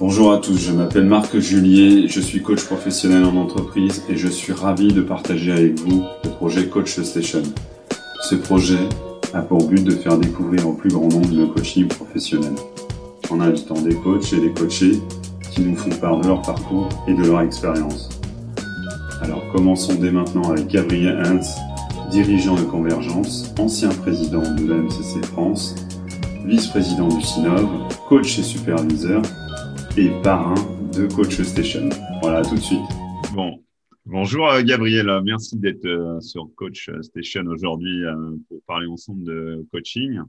Bonjour à tous, je m'appelle Marc Julier, je suis coach professionnel en entreprise et je suis ravi de partager avec vous le projet Coach Station. Ce projet a pour but de faire découvrir au plus grand nombre le coaching professionnel, en invitant des coachs et des coachés qui nous font part de leur parcours et de leur expérience. Alors commençons dès maintenant avec Gabriel Hintz, dirigeant de Convergence, ancien président de la MCC France, vice-président du SINOV, coach et superviseur et parrain de Coach Station. Voilà, tout de suite. Bon, bonjour euh, Gabriel, merci d'être euh, sur Coach Station aujourd'hui euh, pour parler ensemble de coaching.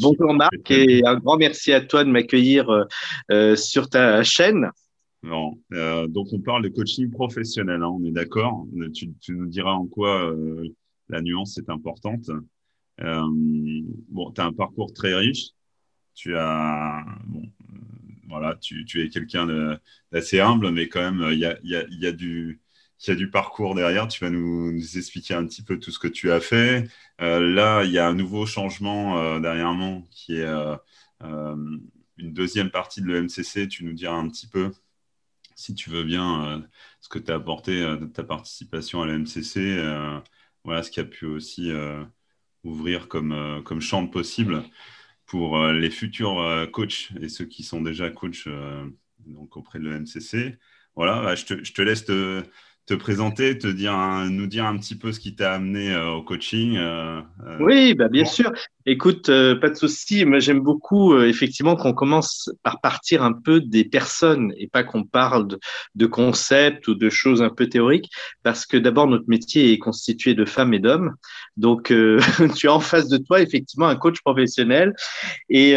bonjour Marc et un grand merci à toi de m'accueillir sur ta chaîne. Bon, donc on parle de coaching professionnel, hein, on est d'accord. Tu, nous diras en quoi la nuance est importante. bon, tu as un parcours très riche. Tu as bon, voilà, tu, es quelqu'un d'assez humble, mais quand même, il y a, du, parcours derrière. Tu vas nous, expliquer un petit peu tout ce que tu as fait. Euh, là, il y a un nouveau changement euh, derrière moi qui est euh, une deuxième partie de l'EMCC. Tu nous diras un petit peu, si tu veux bien, ce que tu as apporté de ta participation à l'EMCC. voilà ce qui a pu aussi ouvrir comme, comme champ possible pour euh, les futurs euh, coachs et ceux qui sont déjà coachs euh, auprès de l'EMCC. Voilà, bah, je, te, je, te, laisse te, te présenter, te dire nous dire un petit peu ce qui t'a amené euh, au coaching. Euh, euh. oui, bah, bien sûr. Écoute, pas de souci. Moi, j'aime beaucoup effectivement qu'on commence par partir un peu des personnes et pas qu'on parle de, de, concepts ou de choses un peu théoriques, parce que d'abord notre métier est constitué de femmes et d'hommes. Donc, tu as en face de toi effectivement un coach professionnel et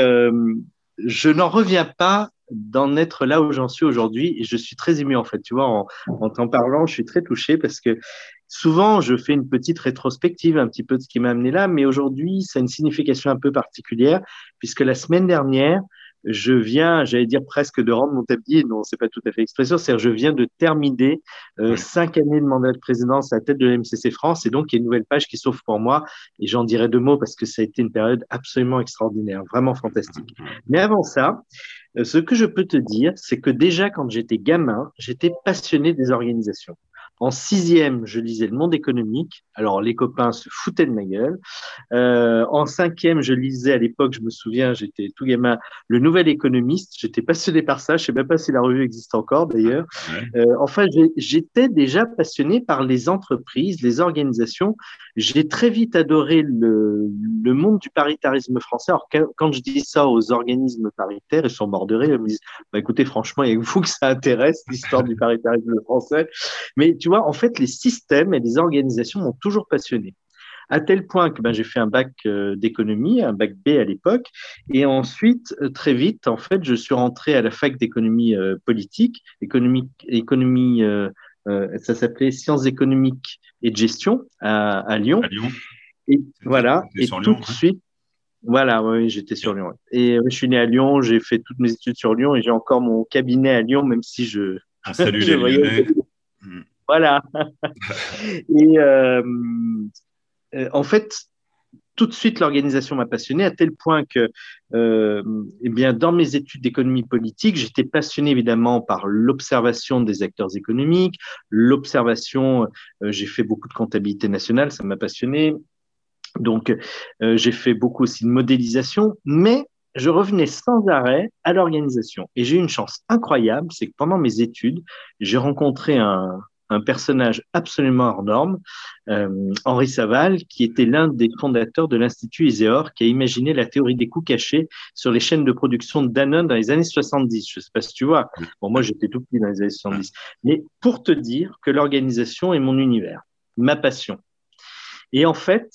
je n'en reviens pas d'en être là où j'en suis aujourd'hui. Et je suis très ému, en fait. Tu vois, en, en t'en parlant, je suis très touché parce que souvent, je fais une petite rétrospective un petit peu de ce qui m'a amené là. Mais aujourd'hui, ça a une signification un peu particulière puisque la semaine dernière, je viens, j'allais dire presque de rendre mon tablier, non, c'est pas tout à fait expression, c'est-à-dire je viens de terminer euh, cinq années de mandat de présidence à la tête de l'MCC France, et donc il y a une nouvelle page qui s'ouvre pour moi, et j'en dirai deux mots parce que ça a été une période absolument extraordinaire, vraiment fantastique. Mais avant ça, ce que je peux te dire, c'est que déjà quand j'étais gamin, j'étais passionné des organisations. En sixième, je lisais Le Monde économique. Alors, les copains se foutaient de ma gueule. Euh, en cinquième, je lisais à l'époque, je me souviens, j'étais tout gamin, Le Nouvel Économiste. J'étais passionné par ça. Je sais même pas si la revue existe encore, d'ailleurs. Euh, enfin, j'étais déjà passionné par les entreprises, les organisations. J'ai très vite adoré le, le, monde du paritarisme français. Alors, quand je dis ça aux organismes paritaires, ils sont morts de rire. Ils me disent, bah, écoutez, franchement, il y a vous que ça intéresse, l'histoire du paritarisme français. Mais tu vois, en fait, les systèmes et les organisations m'ont toujours passionné. À tel point que ben, j'ai fait un bac euh, d'économie, un bac B à l'époque, et ensuite, euh, très vite, en fait, je suis rentré à la fac d'économie euh, politique, économie, économie ça s'appelait sciences économiques et de gestion à, Lyon. À Lyon. Et voilà, et tout de hein. suite, voilà, oui, j'étais sur Lyon. Et je suis né à Lyon, j'ai fait toutes mes études sur Lyon et j'ai encore mon cabinet à Lyon, même si je. Ah, salut les Lyonnais. Voilà. et euh, euh, en fait, tout de suite, l'organisation m'a passionné à tel point que, euh, eh bien, dans mes études d'économie politique, j'étais passionné évidemment par l'observation des acteurs économiques, l'observation. j'ai fait beaucoup de comptabilité nationale, ça m'a passionné. Donc, j'ai fait beaucoup aussi de modélisation, mais je revenais sans arrêt à l'organisation. Et j'ai eu une chance incroyable, c'est que pendant mes études, j'ai rencontré un, un personnage absolument hors norme, euh, Henri Saval, qui était l'un des fondateurs de l'Institut Iséor, qui a imaginé la théorie des coûts cachés sur les chaînes de production de Danone dans les années 70. Je ne sais pas si tu vois. Bon, moi, j'étais tout petit dans les années 70. Mais pour te dire que l'organisation est mon univers, ma passion. Et en fait,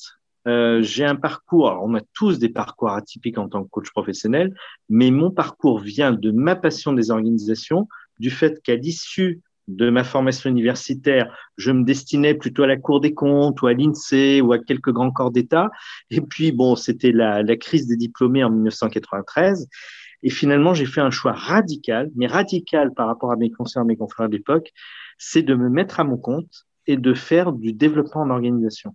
euh, j'ai un parcours, alors on a tous des parcours atypiques en tant que coach professionnel, mais mon parcours vient de ma passion des organisations, du fait qu'à l'issue de ma formation universitaire, je me destinais plutôt à la Cour des comptes ou à l'INSEE ou à quelques grands corps d'État. Et puis, bon, c'était la, la crise des diplômés en 1993. Et finalement, j'ai fait un choix radical, mais radical par rapport à mes conseillers, mes confrères d'époque, c'est de me mettre à mon compte et de faire du développement en organisation.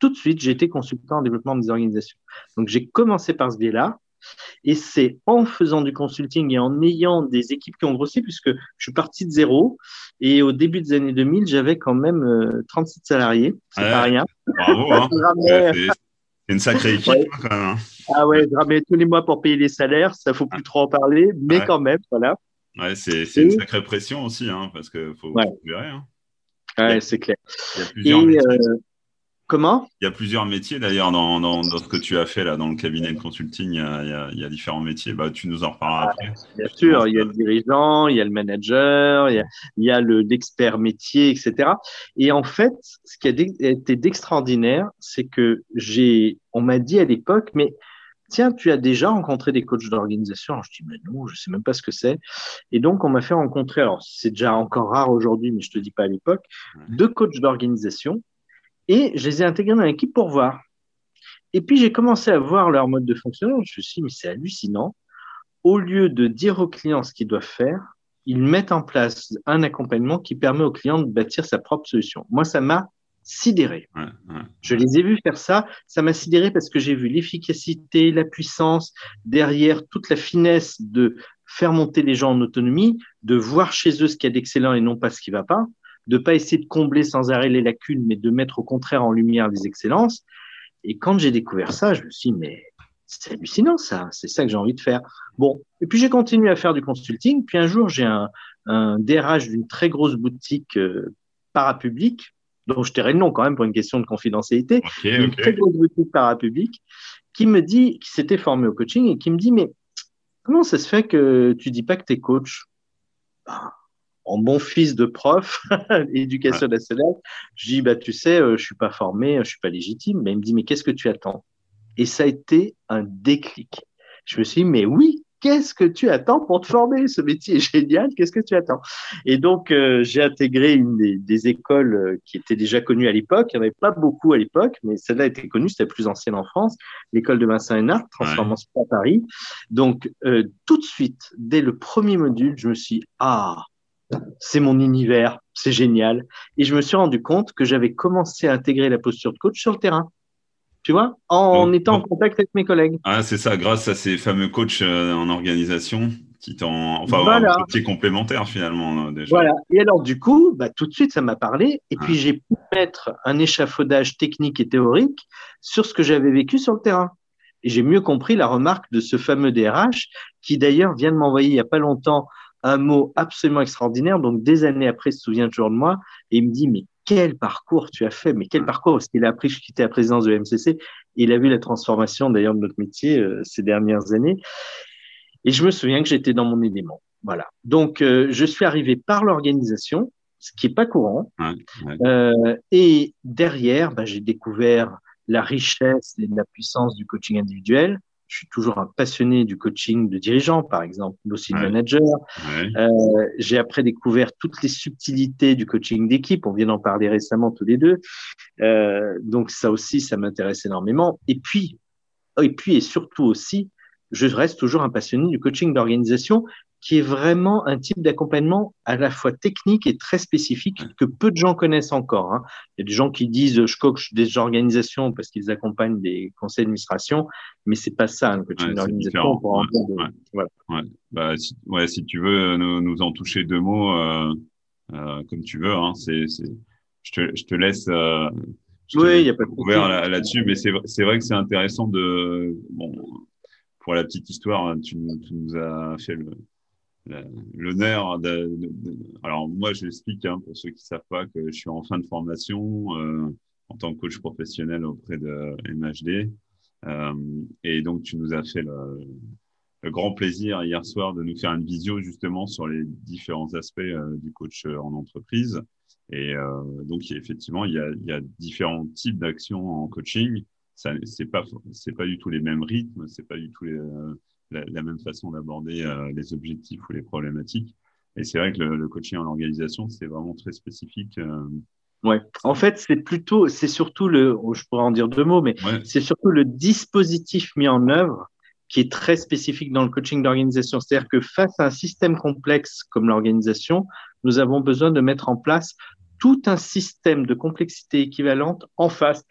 tout de suite, j'ai été consultant en développement des organisations. Donc, j'ai commencé par ce biais-là. Et c'est en faisant du consulting et en ayant des équipes qui ont grossi, puisque je suis parti de zéro. Et au début des années 2000, j'avais quand même 37 euh, salariés. C'est pas rien. Bravo. Hein. c'est une sacrée équipe hein, quand même. Hein. Ah ouais, je ramenais tous les mois pour payer les salaires. Ça faut plus trop en parler, mais quand même, voilà. Ouais, c'est une sacrée pression aussi, parce qu'il faut, gérer. Ouais, c'est clair. Il y a plusieurs et, Comment? Il y a plusieurs métiers d'ailleurs dans, dans, ce que tu as fait là dans le cabinet de consulting. Il y a, il y a, différents métiers. Bah, tu nous en reparleras après. Bien sûr, il y a le dirigeant, il y a le manager, il y a, il y a le l'expert métier, etc. Et en fait, ce qui a été d'extraordinaire, c'est que j'ai, on m'a dit à l'époque, mais tiens, tu as déjà rencontré des coachs d'organisation? Je dis, mais non, je sais même pas ce que c'est. Et donc, on m'a fait rencontrer, alors c'est déjà encore rare aujourd'hui, mais je te dis pas à l'époque, deux coachs d'organisation et je les ai intégrés dans l'équipe pour voir. Et puis, j'ai commencé à voir leur mode de fonctionnement. Je me suis dit, mais c'est hallucinant. Au lieu de dire aux clients ce qu'ils doivent faire, ils mettent en place un accompagnement qui permet aux clients de bâtir sa propre solution. Moi, ça m'a sidéré. Je les ai vus faire ça. Ça m'a sidéré parce que j'ai vu l'efficacité, la puissance derrière toute la finesse de faire monter les gens en autonomie, de voir chez eux ce qu'il y a d'excellent et non pas ce qui va pas de pas essayer de combler sans arrêt les lacunes, mais de mettre au contraire en lumière les excellences. Et quand j'ai découvert ça, je me suis dit, mais c'est hallucinant ça, c'est ça que j'ai envie de faire. Bon, et puis j'ai continué à faire du consulting. Puis un jour, j'ai un, un DRH d'une très grosse boutique euh, parapublique, dont je tairai le nom quand même pour une question de confidentialité, une très grosse boutique parapublique, qui me dit, qui s'était formé au coaching et qui me dit, mais comment ça se fait que tu dis pas que tu es coach? Ben, en bon fils de prof, éducation nationale, je dis, bah, tu sais, euh, je suis pas formé, je suis pas légitime. Mais il me dit, mais qu'est-ce que tu attends? Et ça a été un déclic. Je me suis dit, mais oui, qu'est-ce que tu attends pour te former? Ce métier est génial, qu'est-ce que tu attends? Et donc, euh, j'ai intégré une des, écoles euh, qui était déjà connues à l'époque. Il n'y en avait pas beaucoup à l'époque, mais celle-là était connue, c'était la plus ancienne en France, l'école de Vincent Hénard, transformation à Paris. Donc, tout de suite, dès le premier module, je me suis dit, ah, c'est mon univers, c'est génial. Et je me suis rendu compte que j'avais commencé à intégrer la posture de coach sur le terrain. Tu vois, en étant en contact avec mes collègues. Ah, c'est ça, grâce à ces fameux coachs euh, en organisation qui t'ont, enfin, voilà. un complémentaire finalement euh, déjà. Voilà. Et alors du coup, bah, tout de suite, ça m'a parlé. Et puis j'ai pu mettre un échafaudage technique et théorique sur ce que j'avais vécu sur le terrain. Et j'ai mieux compris la remarque de ce fameux DRH qui d'ailleurs vient de m'envoyer il n'y a pas longtemps un mot absolument extraordinaire. Donc, des années après, il se souvient toujours de moi et il me dit, mais quel parcours tu as fait, mais quel parcours, parce qu'il a appris que je quittais la présidence de MCC, il a vu la transformation d'ailleurs de notre métier euh, ces dernières années. Et je me souviens que j'étais dans mon élément. Voilà. Donc, euh, je suis arrivé par l'organisation, ce qui est pas courant. Euh, et derrière, bah, j'ai découvert la richesse et la puissance du coaching individuel je suis toujours un passionné du coaching de dirigeants, par exemple, aussi de manager. Euh, j'ai après découvert toutes les subtilités du coaching d'équipe. On vient d'en parler récemment tous les deux. Euh, donc ça aussi, ça m'intéresse énormément. Et puis, et puis et surtout aussi, je reste toujours un passionné du coaching d'organisation qui est vraiment un type d'accompagnement à la fois technique et très spécifique que peu de gens connaissent encore. Hein. Il y a des gens qui disent je coach des organisations parce qu'ils accompagnent des conseils d'administration, mais c'est pas ça un coaching d'organisation. Ouais, Bah, si, tu veux nous, nous en toucher deux mots, euh, euh, comme tu veux. Hein, c'est, je, te, je te laisse. Euh, oui, il y a pas de ouvert là-dessus, mais c'est, c'est vrai que c'est intéressant de bon pour la petite histoire, tu, tu nous as fait le, l'honneur de, Alors moi, j'explique hein, pour ceux qui savent pas que je suis en fin de formation euh, en tant que coach professionnel auprès de MHD. Euh, et donc, tu nous as fait le, grand plaisir hier soir de nous faire une visio justement sur les différents aspects euh, du coach en entreprise. Et donc, effectivement, il y, a, il y a différents types d'actions en coaching. Ça, c'est pas, pas du tout les mêmes rythmes, c'est pas du tout les, la, même façon d'aborder euh, les objectifs ou les problématiques. Et c'est vrai que le, coaching en organisation, c'est vraiment très spécifique. Euh. Ouais. En fait, c'est plutôt, c'est surtout le, oh, je pourrais en dire deux mots, mais c'est surtout le dispositif mis en œuvre qui est très spécifique dans le coaching d'organisation. C'est-à-dire que face à un système complexe comme l'organisation, nous avons besoin de mettre en place tout un système de complexité équivalente en face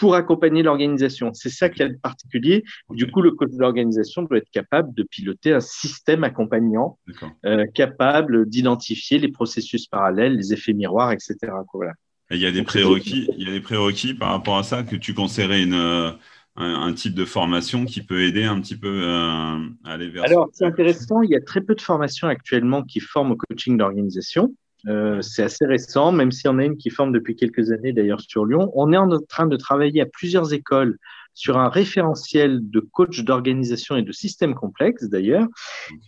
pour accompagner l'organisation. C'est ça qu'il y a de particulier. Du coup, le coach d'organisation doit être capable de piloter un système accompagnant, euh, capable d'identifier les processus parallèles, les effets miroirs, etc. Voilà. il y a des prérequis, il y a des prérequis par rapport à ça que tu conseillerais une, un, un, type de formation qui peut aider un petit peu euh, à aller vers. Alors, c'est intéressant. Il y a très peu de formations actuellement qui forment au coaching d'organisation. Euh, c'est assez récent, même s'il y en a une qui forme depuis quelques années d'ailleurs sur Lyon. On est en train de travailler à plusieurs écoles sur un référentiel de coach d'organisation et de systèmes complexes d'ailleurs.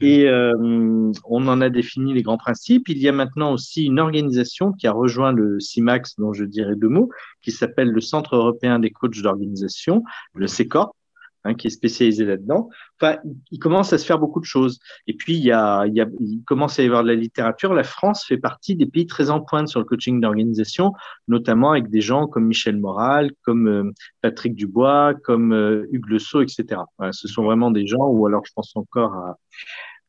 Et euh, on en a défini les grands principes. Il y a maintenant aussi une organisation qui a rejoint le CIMAX, dont je dirais deux mots, qui s'appelle le Centre européen des coachs d'organisation, le CECORP, Hein, qui est spécialisé là-dedans. Enfin, il commence à se faire beaucoup de choses. Et puis, il, y a, il, y a, il commence à y avoir de la littérature. La France fait partie des pays très en pointe sur le coaching d'organisation, notamment avec des gens comme Michel Moral, comme euh, Patrick Dubois, comme euh, Hugues Le Sceau, etc. ce sont vraiment des gens, ou alors je pense encore à,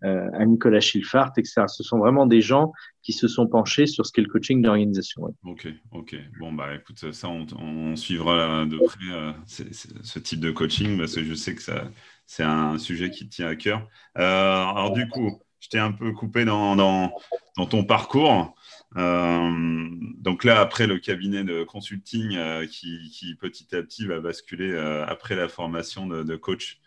à Nicolas Schilfart, etc. Ce sont vraiment des gens qui se sont penchés sur ce qu'est le coaching d'organisation. Ok, ok. Bon, bah écoute, ça, on, suivra de près euh, ce type de coaching parce que je sais que c'est un sujet qui tient à cœur. Euh, alors, du coup, je t'ai un peu coupé dans, ton parcours. donc là, après le cabinet de consulting qui, petit à petit va basculer après la formation de coach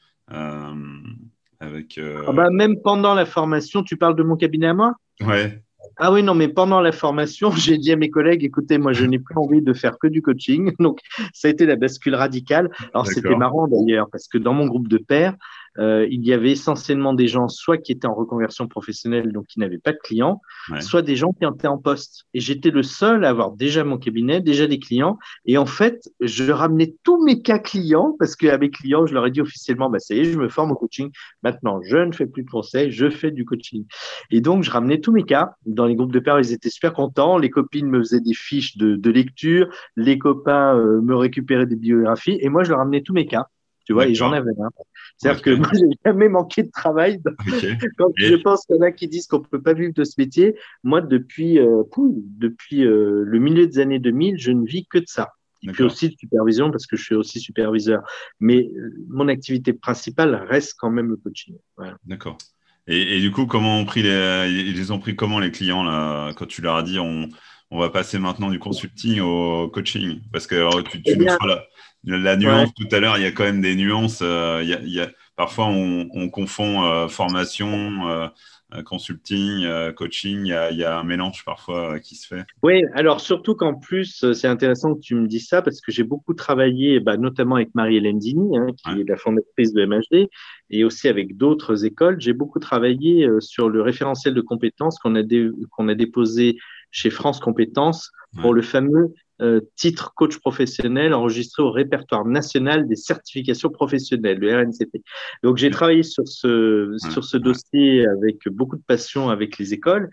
avec, euh, ah bah, même pendant la formation, tu parles de mon cabinet à moi? Ouais. Ah oui, non, mais pendant la formation, j'ai dit à mes collègues, écoutez, moi, je n'ai plus envie de faire que du coaching. Donc, ça a été la bascule radicale. Alors, c'était marrant d'ailleurs, parce que dans mon groupe de pairs, euh, il y avait essentiellement des gens soit qui étaient en reconversion professionnelle, donc qui n'avaient pas de clients, soit des gens qui étaient en poste. Et j'étais le seul à avoir déjà mon cabinet, déjà des clients. Et en fait, je ramenais tous mes cas clients parce qu'à mes clients, je leur ai dit officiellement, bah, ça y est, je me forme au coaching. Maintenant, je ne fais plus de conseils, je fais du coaching. Et donc, je ramenais tous mes cas. Dans les groupes de pairs, ils étaient super contents. Les copines me faisaient des fiches de, de lecture. Les copains euh, me récupéraient des biographies. Et moi, je leur ramenais tous mes cas. Tu vois, et j'en avais un. C'est-à-dire que moi, j'ai jamais manqué de travail. Quand je pense qu'il y en a qui disent qu'on peut pas vivre de ce métier, moi, depuis, euh, depuis euh, le milieu des années 2000, je ne vis que de ça. Et puis aussi de supervision parce que je suis aussi superviseur. Mais euh, mon activité principale reste quand même le coaching. D'accord. Et, du coup, comment ont pris les, ils ont pris comment les clients là? Quand tu leur as dit on, on va passer maintenant du consulting au coaching? Parce que tu, tu eh nous feras la nuance tout à l'heure, il y a quand même des nuances. Euh, il, y a, parfois, on, confond euh, formation, euh, consulting, coaching. Il y, a, un mélange parfois qui se fait. Oui, alors surtout qu'en plus, c'est intéressant que tu me dises ça parce que j'ai beaucoup travaillé, bah, notamment avec Marie-Hélène Dini, hein, qui est la fondatrice de MHD, et aussi avec d'autres écoles. J'ai beaucoup travaillé sur le référentiel de compétences qu'on a, qu'on a déposé chez France Compétences pour le fameux euh, titre coach professionnel enregistré au répertoire national des certifications professionnelles, le RNCP. Donc j'ai travaillé sur ce, sur ce dossier avec beaucoup de passion avec les écoles.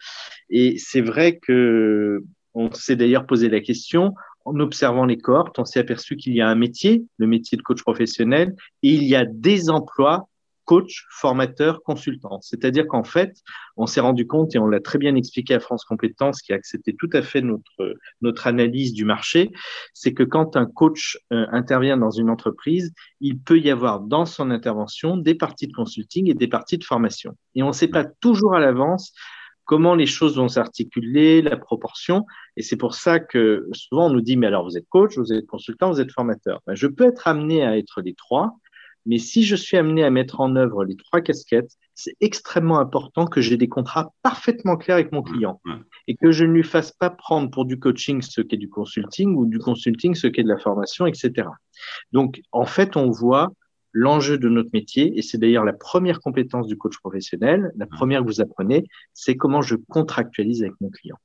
Et c'est vrai que on s'est d'ailleurs posé la question en observant les cohortes, on s'est aperçu qu'il y a un métier, le métier de coach professionnel, et il y a des emplois coach, formateur, consultant. C'est-à-dire qu'en fait, on s'est rendu compte et on l'a très bien expliqué à France Compétences, qui a accepté tout à fait notre, notre analyse du marché, c'est que quand un coach euh, intervient dans une entreprise, il peut y avoir dans son intervention des parties de consulting et des parties de formation. Et on ne sait pas toujours à l'avance comment les choses vont s'articuler, la proportion. Et c'est pour ça que souvent on nous dit, mais alors vous êtes coach, vous êtes consultant, vous êtes formateur. Ben, je peux être amené à être les trois, mais si je suis amené à mettre en œuvre les trois casquettes, c'est extrêmement important que j'ai des contrats parfaitement clairs avec mon client et que je ne lui fasse pas prendre pour du coaching ce qu'est du consulting ou du consulting ce qu'est de la formation, etc. Donc, en fait, on voit l'enjeu de notre métier, et c'est d'ailleurs la première compétence du coach professionnel, la première que vous apprenez, c'est comment je contractualise avec mon client.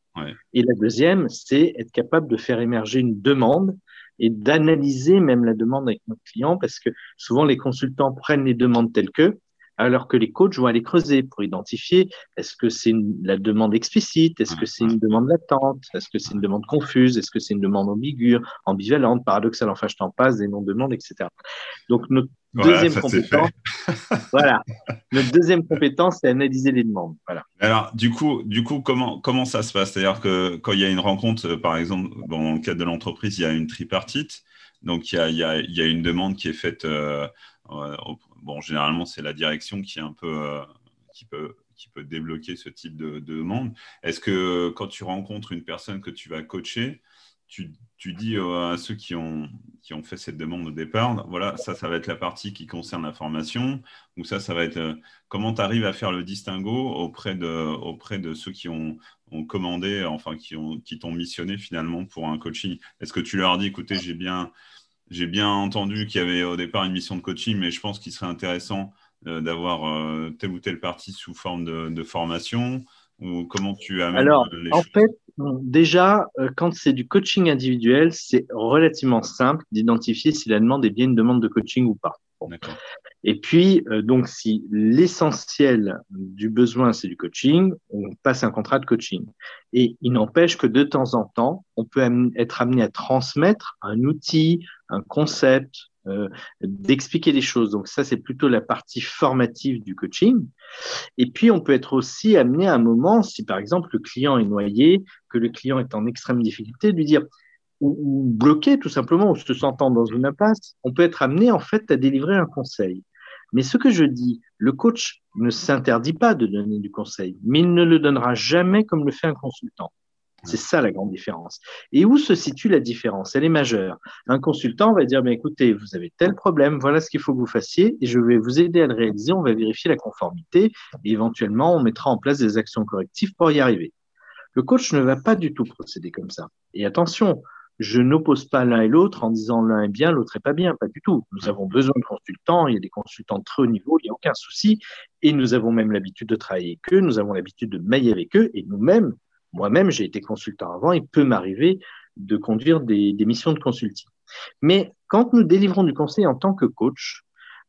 Et la deuxième, c'est être capable de faire émerger une demande et d'analyser même la demande avec notre client parce que souvent les consultants prennent les demandes telles que alors que les coachs vont aller creuser pour identifier est-ce que c'est la demande explicite, est-ce que c'est une demande latente, est-ce que c'est une demande confuse, est-ce que c'est une demande ambiguë, ambivalente, paradoxale, enfin je t'en passe, des non-demandes, etc. Donc notre deuxième compétence, voilà, notre deuxième compétence, c'est analyser les demandes. Voilà. Alors du coup, du coup, comment comment ça se passe? C'est-à-dire que quand il y a une rencontre, par exemple, dans le cadre de l'entreprise, il y a une tripartite. Donc, il y a, y, a, y a, une demande qui est faite. Bon, généralement, c'est la direction qui est un peu. qui peut qui peut débloquer ce type de, de demande. Est-ce que quand tu rencontres une personne que tu vas coacher, tu, tu, dis à ceux qui ont, qui ont fait cette demande au départ, voilà, ça, ça va être la partie qui concerne la formation, ou ça, ça va être euh, comment tu arrives à faire le distinguo auprès de, auprès de ceux qui ont, ont commandé, enfin, qui t'ont qui missionné finalement pour un coaching? Est-ce que tu leur dis, écoutez, j'ai bien, j'ai bien entendu qu'il y avait au départ une mission de coaching, mais je pense qu'il serait intéressant euh, d'avoir euh, telle ou telle partie sous forme de, de formation ou comment tu amènes Alors, en fait, déjà, euh, quand c'est du coaching individuel, c'est relativement simple d'identifier si la demande est bien une demande de coaching ou pas. Et puis, euh, donc, si l'essentiel du besoin, c'est du coaching, on passe un contrat de coaching. Et il n'empêche que de temps en temps, on peut être amené à transmettre un outil, un concept, euh, d'expliquer des choses. Donc ça, c'est plutôt la partie formative du coaching. Et puis, on peut être aussi amené à un moment, si par exemple le client est noyé, que le client est en extrême difficulté, de lui dire, ou, bloqué tout simplement, ou se sentant dans une impasse, on peut être amené en fait à délivrer un conseil. Mais ce que je dis, le coach ne s'interdit pas de donner du conseil, mais il ne le donnera jamais comme le fait un consultant. C'est ça la grande différence. Et où se situe la différence? Elle est majeure. Un consultant va dire, mais écoutez, vous avez tel problème, voilà ce qu'il faut que vous fassiez, et je vais vous aider à le réaliser, on va vérifier la conformité, et éventuellement, on mettra en place des actions correctives pour y arriver. Le coach ne va pas du tout procéder comme ça. Et attention, je n'oppose pas l'un et l'autre en disant l'un est bien, l'autre est pas bien, pas du tout. Nous avons besoin de consultants, il y a des consultants de très haut niveau, il n'y a aucun souci, et nous avavec même l'habitude de travailler avec eux, nous avons l'habitude de mailler avec eux, et nous-mêmes, moi-même, j'ai été consultant avant, il peut m'arriver de conduire des, missions de consulting. Mais quand nous délivrons du conseil en tant que coach,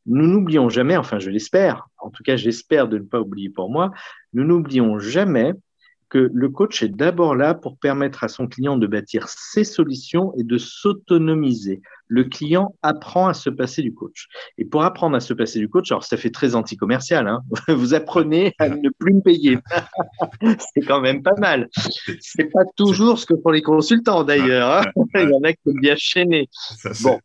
nous n'oublions jamais, enfin je l'espère, en tout cas j'espère de ne pas oublier pour moi, nous n'oublions jamais que le coach est d'abord là pour permettre à son client de bâtir ses solutions et de s'autonomiser. Le client apprend à se passer du coach. Et pour apprendre à se passer du coach, alors ça fait très anti-commercial, hein vous apprenez à ne plus me payer. c'est quand même pas mal. C'est pas toujours ce que font les consultants d'ailleurs. Hein Il y en a qui sont bien chaînés. Bon,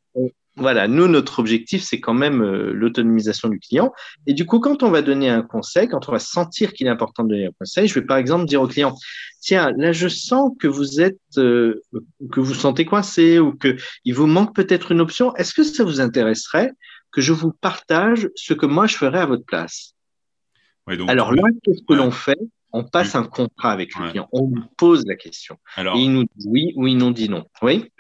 voilà, nous, notre objectif, c'est quand même euh, l'autonomisation du client. Et du coup, quand on va donner un conseil, quand on va sentir qu'il est important de donner un conseil, je vais par exemple dire au client, tiens, là, je sens que vous êtes, euh, que vous sentez coincé ou que il vous manque peut-être une option. Est-ce que ça vous intéresserait que je vous partage ce que moi je ferais à votre place? Alors là, qu'est-ce que l'on fait? On passe un contrat avec le client. On lui pose la question. Alors... Et il nous dit oui ou il nous dit non. Oui?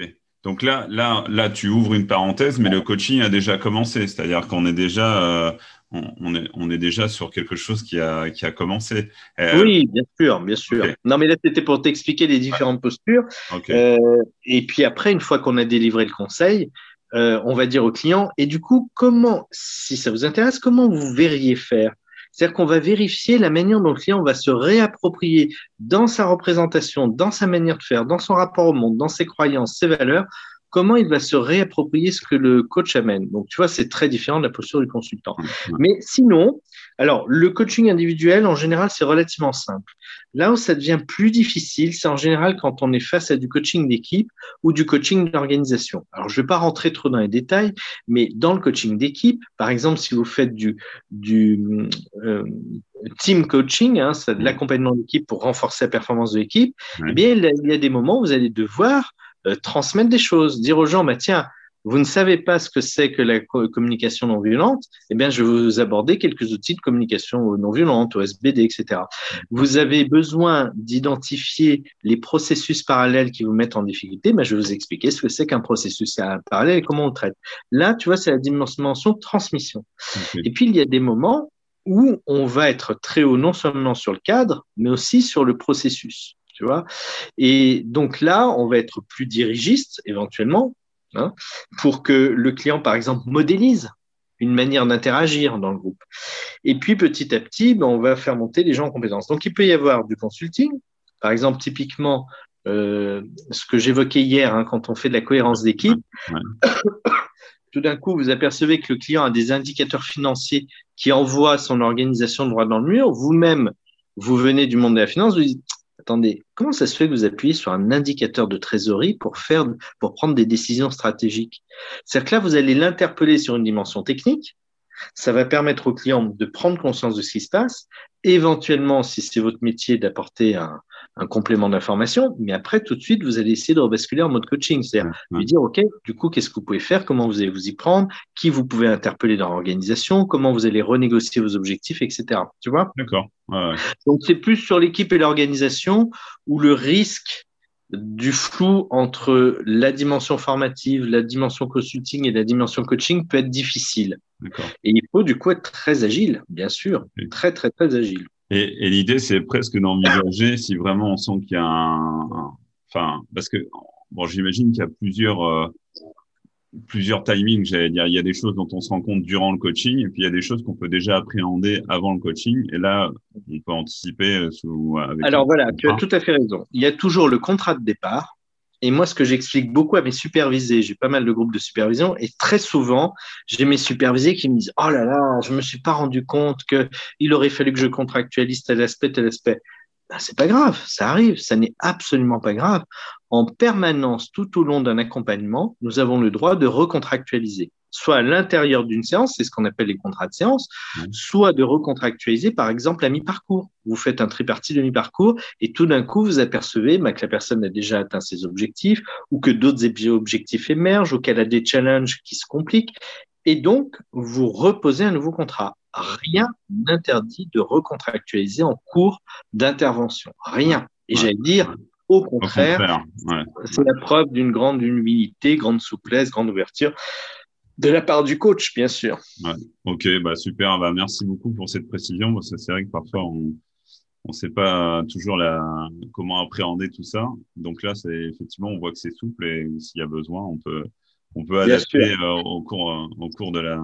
Donc là, là, là, tu ouvres une parenthèse, mais le coaching a déjà commencé, c'est-à-dire qu'on est déjà, euh, on, est, on est déjà sur quelque chose qui a, qui a commencé. Euh, oui, bien sûr, bien sûr. Non, mais là, c'était pour t'expliquer les différentes postures. Euh, et puis après, une fois qu'on a délivré le conseil, on va dire au client, et du coup, comment, si ça vous intéresse, comment vous verriez faire c'est-à-dire qu'on va vérifier la manière dont le client va se réapproprier dans sa représentation, dans sa manière de faire, dans son rapport au monde, dans ses croyances, ses valeurs, comment il va se réapproprier ce que le coach amène. Donc, tu vois, c'est très différent de la posture du consultant. Mais sinon, alors, le coaching individuel, en général, c'est relativement simple. Là où ça devient plus difficile, c'est en général quand on est face à du coaching d'équipe ou du coaching d'organisation. Alors, je ne vais pas rentrer trop dans les détails, mais dans le coaching d'équipe, par exemple, si vous faites du, du euh, team coaching, hein, de l'accompagnement d'équipe pour renforcer la performance de l'équipe, eh bien, il y a des moments où vous allez devoir euh, transmettre des choses, dire aux gens, bah, tiens, vous ne savez pas ce que c'est que la communication non violente, eh bien, je vais vous aborder quelques outils de communication non violente, OSBD, etc. Vous avez besoin d'identifier les processus parallèles qui vous mettent en difficulté, mais je vais vous expliquer ce que c'est qu'un processus parallèle et comment on le traite. Là, tu vois, c'est la dimension de transmission. Et puis, il y a des moments où on va être très haut non seulement sur le cadre, mais aussi sur le processus tu vois. Et donc là, on va être plus dirigiste éventuellement hein, pour que le client, par exemple, modélise une manière d'interagir dans le groupe. Et puis petit à petit, ben, on va faire monter les gens en compétences. Donc il peut y avoir du consulting, par exemple, typiquement euh, ce que j'évoquais hier hein, quand on fait de la cohérence d'équipe. Tout d'un coup, vous apercevez que le client a des indicateurs financiers qui envoient son organisation droit dans le mur. Vous-même, vous venez du monde de la finance, vous dites attendez, comment ça se fait que vous appuyez sur un indicateur de trésorerie pour faire, pour prendre des décisions stratégiques? C'est-à-dire que là, vous allez l'interpeller sur une dimension technique. Ça va permettre au client de prendre conscience de ce qui se passe, éventuellement, si c'est votre métier, d'apporter un, un complément d'information, mais après, tout de suite, vous allez essayer de rebasculer en mode coaching, c'est-à-dire lui dire, OK, du coup, qu'est-ce que vous pouvez faire, comment vous allez vous y prendre, qui vous pouvez interpeller dans l'organisation, comment vous allez renégocier vos objectifs, etc. Tu vois? D'accord. Ouais, Donc, c'est plus sur l'équipe et l'organisation où le risque du flou entre la dimension formative, la dimension consulting et la dimension coaching peut être difficile. Et il faut du coup être très agile, bien sûr, très très très agile. Et, et l'idée, c'est presque d'envisager si vraiment on sent qu'il y a un, enfin, parce que bon, j'imagine qu'il y a plusieurs euh, plusieurs timings. J'allais dire, il y a des choses dont on se rend compte durant le coaching, et puis il y a des choses qu'on peut déjà appréhender avant le coaching. Et là, on peut anticiper euh, sous. Avec Alors voilà, tu as tout à fait raison. Il y a toujours le contrat de départ et moi, ce que j'explique beaucoup à mes supervisés, j'ai pas mal de groupes de supervision, et très souvent, j'ai mes supervisés qui me disent Oh là là, je me suis pas rendu compte qu'il aurait fallu que je contractualise tel aspect, tel aspect. Ben, c'est pas grave, ça arrive, ça n'est absolument pas grave. En permanence, tout au long d'un accompagnement, nous avons le droit de recontractualiser soit à l'intérieur d'une séance, c'est ce qu'on appelle les contrats de séance, soit de recontractualiser, par exemple, à mi-parcours. Vous faites un tripartite de mi-parcours et tout d'un coup, vous apercevez bah, que la personne a déjà atteint ses objectifs ou que d'autres objectifs émergent ou qu'elle a des challenges qui se compliquent. Et donc, vous reposez un nouveau contrat. Rien n'interdit de recontractualiser en cours d'intervention. Rien. Et j'allais dire, au contraire, c'est la preuve d'une grande humilité, grande souplesse, grande ouverture. De la part du coach, bien sûr. Ouais. Ok, bah super. Bah, merci beaucoup pour cette précision. Parce que c'est vrai que parfois, on ne sait pas toujours la, comment appréhender tout ça. Donc là, c'est effectivement, on voit que c'est souple et s'il y a besoin, on peut, on peut adapter euh, au, cours, euh, au cours de la,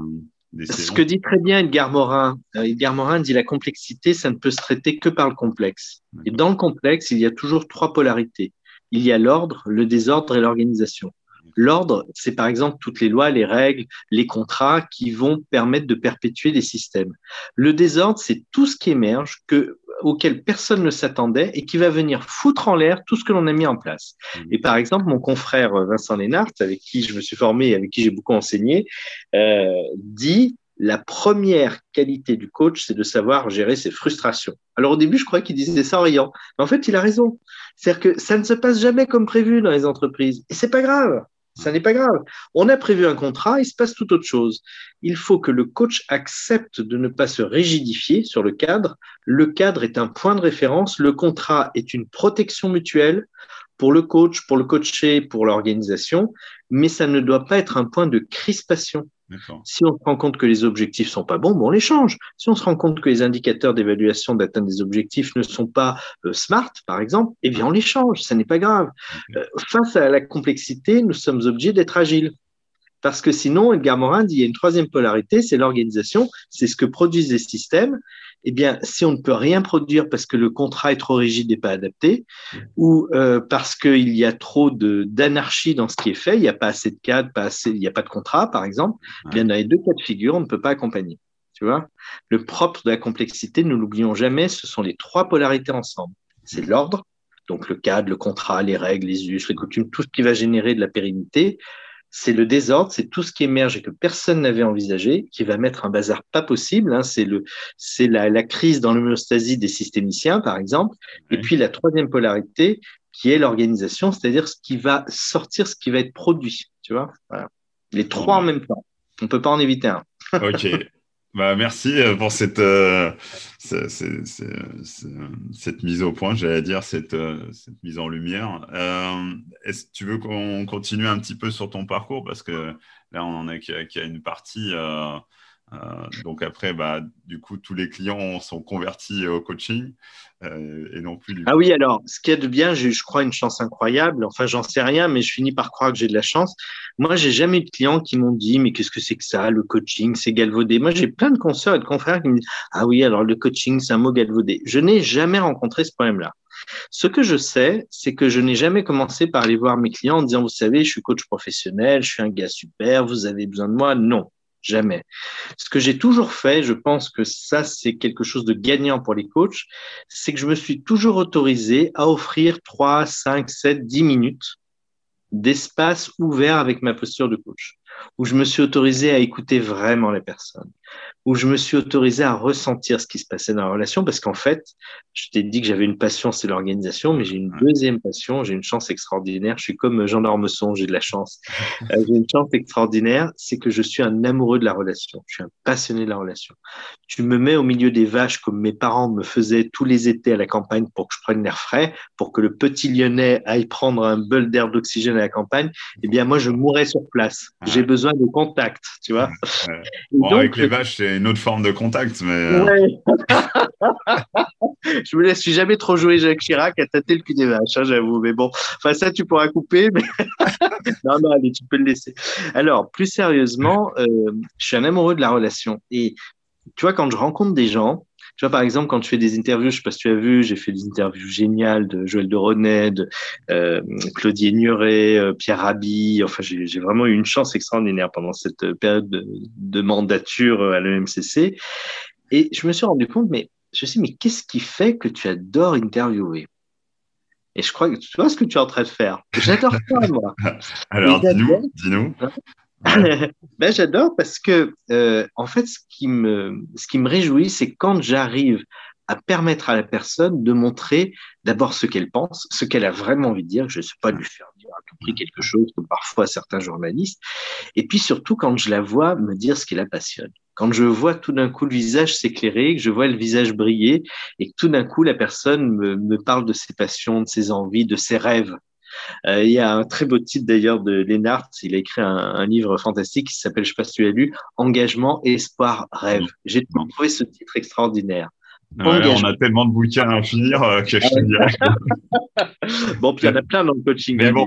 des Ce que dit très bien Edgar Morin. Euh, Edgar Morin dit la complexité, ça ne peut se traiter que par le complexe. Et dans le complexe, il y a toujours trois polarités. Il y a l'ordre, le désordre et l'organisation. L'ordre, c'est par exemple toutes les lois, les règles, les contrats qui vont permettre de perpétuer des systèmes. Le désordre, c'est tout ce qui émerge, que, auquel personne ne s'attendait et qui va venir foutre en l'air tout ce que l'on a mis en place. Mmh. Et par exemple, mon confrère Vincent Lénart, avec qui je me suis formé et avec qui j'ai beaucoup enseigné, euh, dit la première qualité du coach, c'est de savoir gérer ses frustrations. Alors au début, je croyais qu'il disait ça en riant, mais en fait, il a raison. C'est-à-dire que ça ne se passe jamais comme prévu dans les entreprises, et c'est pas grave. Ça n'est pas grave. On a prévu un contrat, il se passe tout autre chose. Il faut que le coach accepte de ne pas se rigidifier sur le cadre. Le cadre est un point de référence. Le contrat est une protection mutuelle pour le coach, pour le coaché, pour l'organisation, mais ça ne doit pas être un point de crispation. Si on se rend compte que les objectifs sont pas bons, bon, on les change. Si on se rend compte que les indicateurs d'évaluation d'atteinte des objectifs ne sont pas euh, smart, par exemple, eh bien, on les change. Ça n'est pas grave. Euh, face à la complexité, nous sommes obligés d'être agiles. Parce que sinon, Edgar Morin dit il y a une troisième polarité, c'est l'organisation, c'est ce que produisent les systèmes eh bien, si on ne peut rien produire parce que le contrat est trop rigide et pas adapté, ou euh, parce qu'il y a trop d'anarchie dans ce qui est fait, il n'y a pas assez de cadres, pas assez, il n'y a pas de contrat, par exemple, eh bien, dans les deux cas de figure, on ne peut pas accompagner. Tu vois? Le propre de la complexité, ne l'oublions jamais, ce sont les trois polarités ensemble. C'est l'ordre, donc le cadre, le contrat, les règles, les us, les coutumes, tout ce qui va générer de la pérennité c'est le désordre, c'est tout ce qui émerge et que personne n'avait envisagé, qui va mettre un bazar pas possible. Hein. c'est le, c'est la, la, crise dans l'homéostasie des systémiciens, par exemple. Et puis la troisième polarité, qui est l'organisation, c'est-à-dire ce qui va sortir, ce qui va être produit. Tu vois, voilà. les trois en même temps. On peut pas en éviter un. ok. Bah, merci euh, pour cette, euh, cette, mise au point, j'allais dire, cette, euh, cette, mise en lumière. Est-ce que tu veux qu'on continue un petit peu sur ton parcours? Parce que là, on en y a une partie euh, donc après, bah, du coup, tous les clients sont convertis au coaching euh, et non plus. Ah oui, alors, ce qui est de bien, j'ai, je crois, une chance incroyable. Enfin, j'en sais rien, mais je finis par croire que j'ai de la chance. Moi, j'ai jamais eu de clients qui m'ont dit, mais qu'est-ce que c'est que ça, le coaching, c'est galvaudé. Moi, j'ai plein de consoeurs et de confrères qui me disent, ah oui, alors le coaching, c'est un mot galvaudé. Je n'ai jamais rencontré ce problème-là. Ce que je sais, c'est que je n'ai jamais commencé par aller voir mes clients en disant, vous savez, je suis coach professionnel, je suis un gars super, vous avez besoin de moi. Non. Jamais. Ce que j'ai toujours fait, je pense que ça, c'est quelque chose de gagnant pour les coachs, c'est que je me suis toujours autorisé à offrir 3, 5, 7, 10 minutes d'espace ouvert avec ma posture de coach, où je me suis autorisé à écouter vraiment les personnes, où je me suis autorisé à ressentir ce qui se passait dans la relation, parce qu'en fait, je t'ai dit que j'avais une passion, c'est l'organisation, mais j'ai une deuxième passion, j'ai une chance extraordinaire. Je suis comme Jean d'Ormesson, j'ai de la chance. Euh, j'ai une chance extraordinaire, c'est que je suis un amoureux de la relation. Je suis un passionné de la relation. Tu me mets au milieu des vaches comme mes parents me faisaient tous les étés à la campagne pour que je prenne l'air frais, pour que le petit Lyonnais aille prendre un bol d'air d'oxygène à la campagne. Eh bien, moi, je mourrais sur place. J'ai besoin de contact, tu vois. Bon, avec les vaches, c'est une autre forme de contact, mais. Euh, ouais. je me laisse, suis jamais trop joué Jacques Chirac à tâter le cul des vaches, hein, j'avoue. Mais bon, enfin, ça, tu pourras couper. Mais... non, non, allez, tu peux le laisser. Alors, plus sérieusement, euh, je suis un amoureux de la relation. Et tu vois, quand je rencontre des gens, tu vois, par exemple, quand tu fais des interviews, je sais pas si tu as vu, j'ai fait des interviews géniales de Joël de René, de euh, Claudie Nuret, euh, Pierre Rabhi. Enfin, j'ai vraiment eu une chance extraordinaire pendant cette période de, de mandature à l'EMCC. Et je me suis rendu compte, mais je sais, mais qu'est-ce qui fait que tu adores interviewer? Et je crois que tu vois ce que tu es en train de faire. J'adore ça, moi. Alors, dis-nous, dis-nous. ben, j'adore parce que, euh, en fait, ce qui me, ce qui me réjouit, c'est quand j'arrive à permettre à la personne de montrer d'abord ce qu'elle pense, ce qu'elle a vraiment envie de dire. Je ne sais pas lui faire dire à tout prix quelque chose, comme parfois certains journalistes. Et puis surtout, quand je la vois me dire ce qui la passionne. Quand je vois tout d'un coup le visage s'éclairer, que je vois le visage briller, et que tout d'un coup la personne me, me, parle de ses passions, de ses envies, de ses rêves. Euh, il y a un très beau titre d'ailleurs de Lennart, il a écrit un, un livre fantastique qui s'appelle, je ne sais pas si tu l'as lu, Engagement, Espoir, Rêve. J'ai trouvé ce titre extraordinaire. Ouais, on a tellement de bouquins à finir euh, que je te dirais. bon, puis il y en a plein dans le coaching. Mais hein, bon,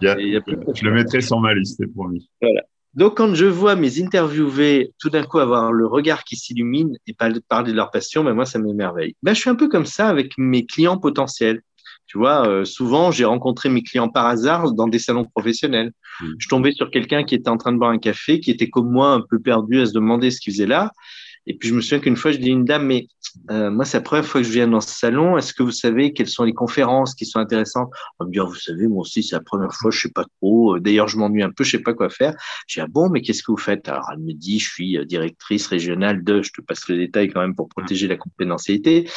y a, y a je le mettrai sur ma liste, c'est promis. Voilà. Donc, quand je vois mes interviewés tout d'un coup avoir le regard qui s'illumine et parler de leur passion, ben moi, ça m'émerveille. Ben, je suis un peu comme ça avec mes clients potentiels. Tu vois, euh, souvent, j'ai rencontré mes clients par hasard dans des salons professionnels. Mmh. Je tombais sur quelqu'un qui était en train de boire un café, qui était comme moi un peu perdu à se demander ce qu'il faisait là. Et puis je me souviens qu'une fois, je dis à une dame, mais euh, moi, c'est la première fois que je viens dans ce salon. Est-ce que vous savez quelles sont les conférences qui sont intéressantes? Elle me dit, vous savez, moi aussi, c'est la première fois, je sais pas trop. D'ailleurs, je m'ennuie un peu, je sais pas quoi faire. Je dis, ah bon, mais qu'est-ce que vous faites? Alors, elle me dit, je suis directrice régionale de, je te passe le détail quand même pour protéger la confidentialité.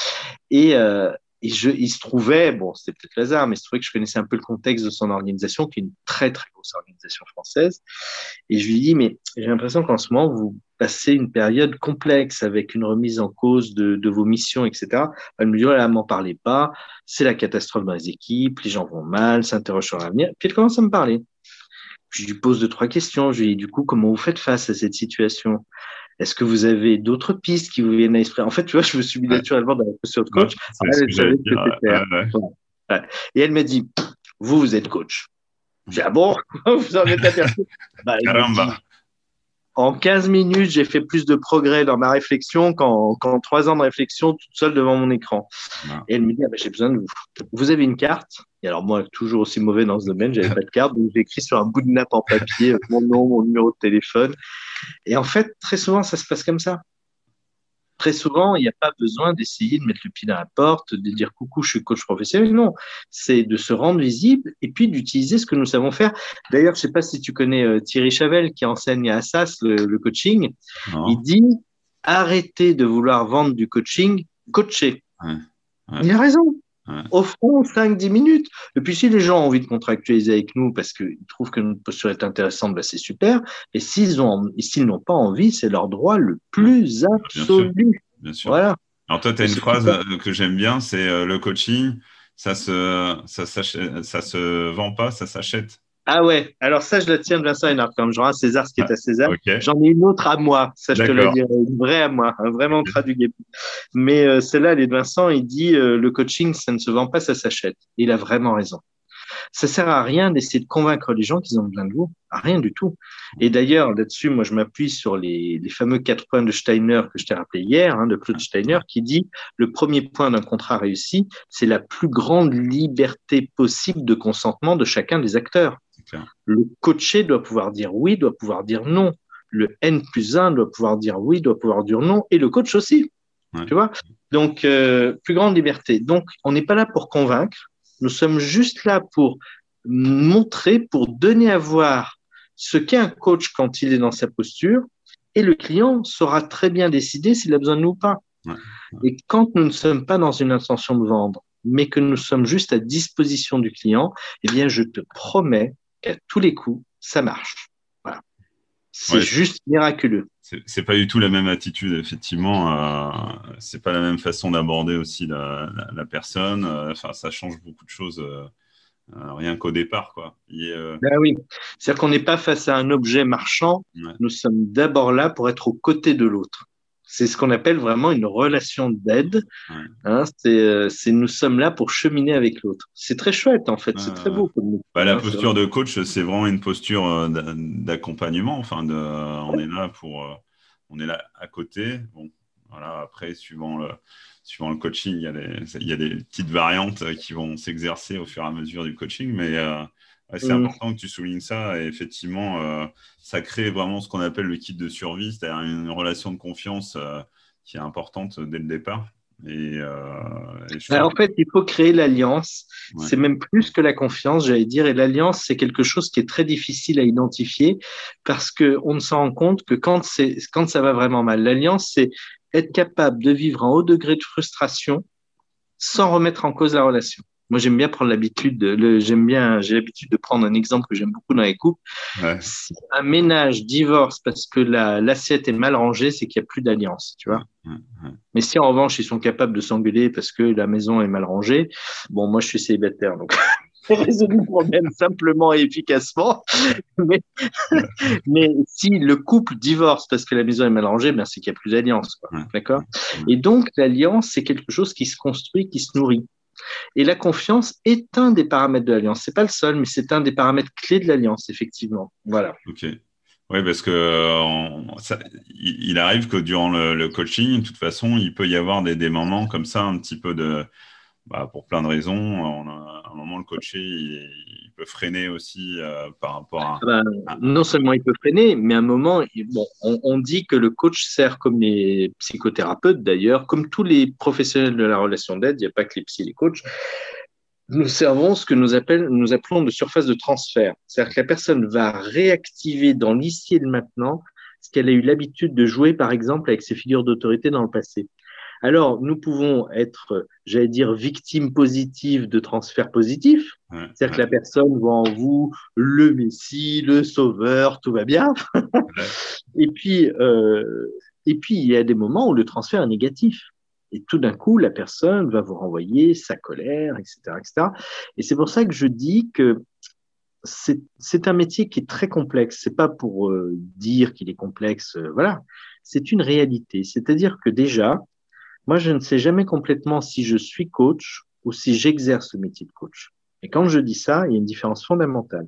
Et, euh, et je, il se trouvait, bon, c'était peut-être le hasard, mais il se trouvait que je connaissais un peu le contexte de son organisation, qui est une très, très grosse organisation française. Et je lui dis, mais j'ai l'impression qu'en ce moment, vous passez une période complexe avec une remise en cause de, vos missions, etc. Elle me dit, voilà, m'en parlez pas, c'est la catastrophe dans les équipes, les gens vont mal, s'interrogent sur l'avenir. Puis elle commence à me parler. Je lui pose deux, trois questions. Je lui dis, du coup, comment vous faites face à cette situation? Est-ce que vous avez d'autres pistes qui vous viennent à l'esprit? En fait, tu vois, je me suis mis naturellement dans la posture de coach. Et elle m'a dit, vous, vous êtes coach. J'ai dit, ah bon? Vous en êtes aperçu? Bah, En 15 minutes, j'ai fait plus de progrès dans ma réflexion qu'en trois ans de réflexion toute seule devant mon écran. Et elle me dit, ah, bah, j'ai besoin de vous. Vous avez une carte? Et alors moi, toujours aussi mauvais dans ce domaine, j'avais pas de carte, donc j'ai écrit sur un bout de nappe en papier mon nom, mon numéro de téléphone. Et en fait, très souvent, ça se passe comme ça. Très souvent, il n'y a pas besoin d'essayer de mettre le pied dans la porte, de dire coucou, je suis coach professionnel. Non, c'est de se rendre visible et puis d'utiliser ce que nous savons faire. D'ailleurs, je sais pas si tu connais euh, Thierry Chavel qui enseigne à Assas le, coaching. Il dit arrêtez de vouloir vendre du coaching, coacher. Il a raison. Ouais. Offrons 5-10 minutes. Et puis, si les gens ont envie de contractualiser avec nous parce qu'ils trouvent que notre posture est intéressante, ben c'est super. Et s'ils n'ont pas envie, c'est leur droit le plus absolu. Bien sûr. Bien sûr. Voilà. Alors, toi, tu as une phrase euh, que j'aime bien c'est euh, le coaching, ça se, ça, ça se vend pas, ça s'achète. Ah ouais, alors ça, je la tiens de Vincent Hénard, comme genre à César ce qui est à César. Okay. J'en ai une autre à moi, ça je te la dirai, une vraie à moi, vraiment traduit. Mais euh, celle-là, elle est de Vincent, il dit euh, le coaching, ça ne se vend pas, ça s'achète. Il a vraiment raison. Ça sert à rien d'essayer de convaincre les gens qu'ils ont besoin de vous, à rien du tout. Et d'ailleurs, là-dessus, moi, je m'appuie sur les, les, fameux quatre points de Steiner que je t'ai rappelé hier, hein, de Claude Steiner, qui dit le premier point d'un contrat réussi, c'est la plus grande liberté possible de consentement de chacun des acteurs. Le coaché doit pouvoir dire oui, doit pouvoir dire non. le N plus 1 doit pouvoir dire oui, doit pouvoir dire non, et le coach aussi. Tu vois? Donc, euh, plus grande liberté. Donc, on n'est pas là pour convaincre, nous sommes juste là pour montrer, pour donner à voir ce qu'est un coach quand il est dans sa posture, et le client saura très bien décider s'il a besoin de nous ou pas. Et quand nous ne sommes pas dans une intention de vendre, mais que nous sommes juste à disposition du client, eh bien, je te promets qu'à tous les coups, ça marche. Voilà. C'est juste miraculeux. C'est pas du tout la même attitude, effectivement. Euh, c'est pas la même façon d'aborder aussi la, personne. Euh, enfin, ça change beaucoup de choses. Euh, rien qu'au départ, quoi. Ben oui, c'est-à-dire qu'on n'est pas face à un objet marchand. Nous sommes d'abord là pour être aux côtés de l'autre. C'est ce qu'on appelle vraiment une relation d'aide. Hein, euh, c'est, nous sommes là pour cheminer avec l'autre. C'est très chouette en fait, c'est très beau. Bah, la posture de coach, c'est vraiment une posture euh, d'accompagnement. Enfin, de, on est là pour, euh, on est là à côté. Bon, voilà. Après, suivant le, suivant le coaching, il y, a des, il y a des petites variantes qui vont s'exercer au fur et à mesure du coaching, mais c'est mm. important que tu soulignes ça. Et effectivement, euh, ça crée vraiment ce qu'on appelle le kit de survie, c'est-à-dire une relation de confiance euh, qui est importante dès le départ. Et, euh, en fait, il faut créer l'alliance. C'est même plus que la confiance, j'allais dire. Et l'alliance, c'est quelque chose qui est très difficile à identifier parce qu'on ne s'en rend compte que quand, quand ça va vraiment mal. L'alliance, c'est être capable de vivre en haut degré de frustration sans remettre en cause la relation. Moi, j'aime bien prendre l'habitude, j'aime bien, j'ai l'habitude de prendre un exemple que j'aime beaucoup dans les couples. Si un ménage divorce parce que l'assiette est mal rangée, c'est qu'il n'y a plus d'alliance, tu vois. Mais si en revanche, ils sont capables de s'engueuler parce que la maison est mal rangée, bon, moi, je suis célibataire, donc j'ai résolu le problème simplement et efficacement. mais, si le couple divorce parce que la maison est mal rangée, ben c'est qu'il n'y a plus d'alliance. D'accord? Et donc, l'alliance, c'est quelque chose qui se construit, qui se nourrit. Et la confiance est un des paramètres de l'alliance. C'est pas le seul, mais c'est un des paramètres clés de l'alliance, effectivement. Voilà. Ok. Oui, parce que euh, il, arrive que durant le, coaching, de toute façon, il peut y avoir des, des moments comme ça, un petit peu de, bah, pour plein de raisons. à un moment, le coaché, il, peut freiner aussi euh, par rapport à, ah bah, Non seulement il peut freiner, mais à un moment, bon, on, dit que le coach sert comme les psychothérapeutes d'ailleurs, comme tous les professionnels de la relation d'aide, il n'y a pas que les psy et les coachs. Nous servons ce que nous, nous appelons de surface de transfert. C'est-à-dire que la personne va réactiver dans l'ici et le maintenant ce qu'elle a eu l'habitude de jouer, par exemple, avec ses figures d'autorité dans le passé. Alors, nous pouvons être, j'allais dire, victimes positives de transferts positifs. C'est-à-dire que la personne voit en vous le Messie, le Sauveur, tout va bien. et puis, euh, et puis, il y a des moments où le transfert est négatif. Et tout d'un coup, la personne va vous renvoyer sa colère, etc., etc. Et c'est pour ça que je dis que c'est un métier qui est très complexe. C'est pas pour euh, dire qu'il est complexe, euh, voilà. C'est une réalité. C'est-à-dire que déjà, moi, je ne sais jamais complètement si je suis coach ou si j'exerce le métier de coach. Et quand je dis ça, il y a une différence fondamentale.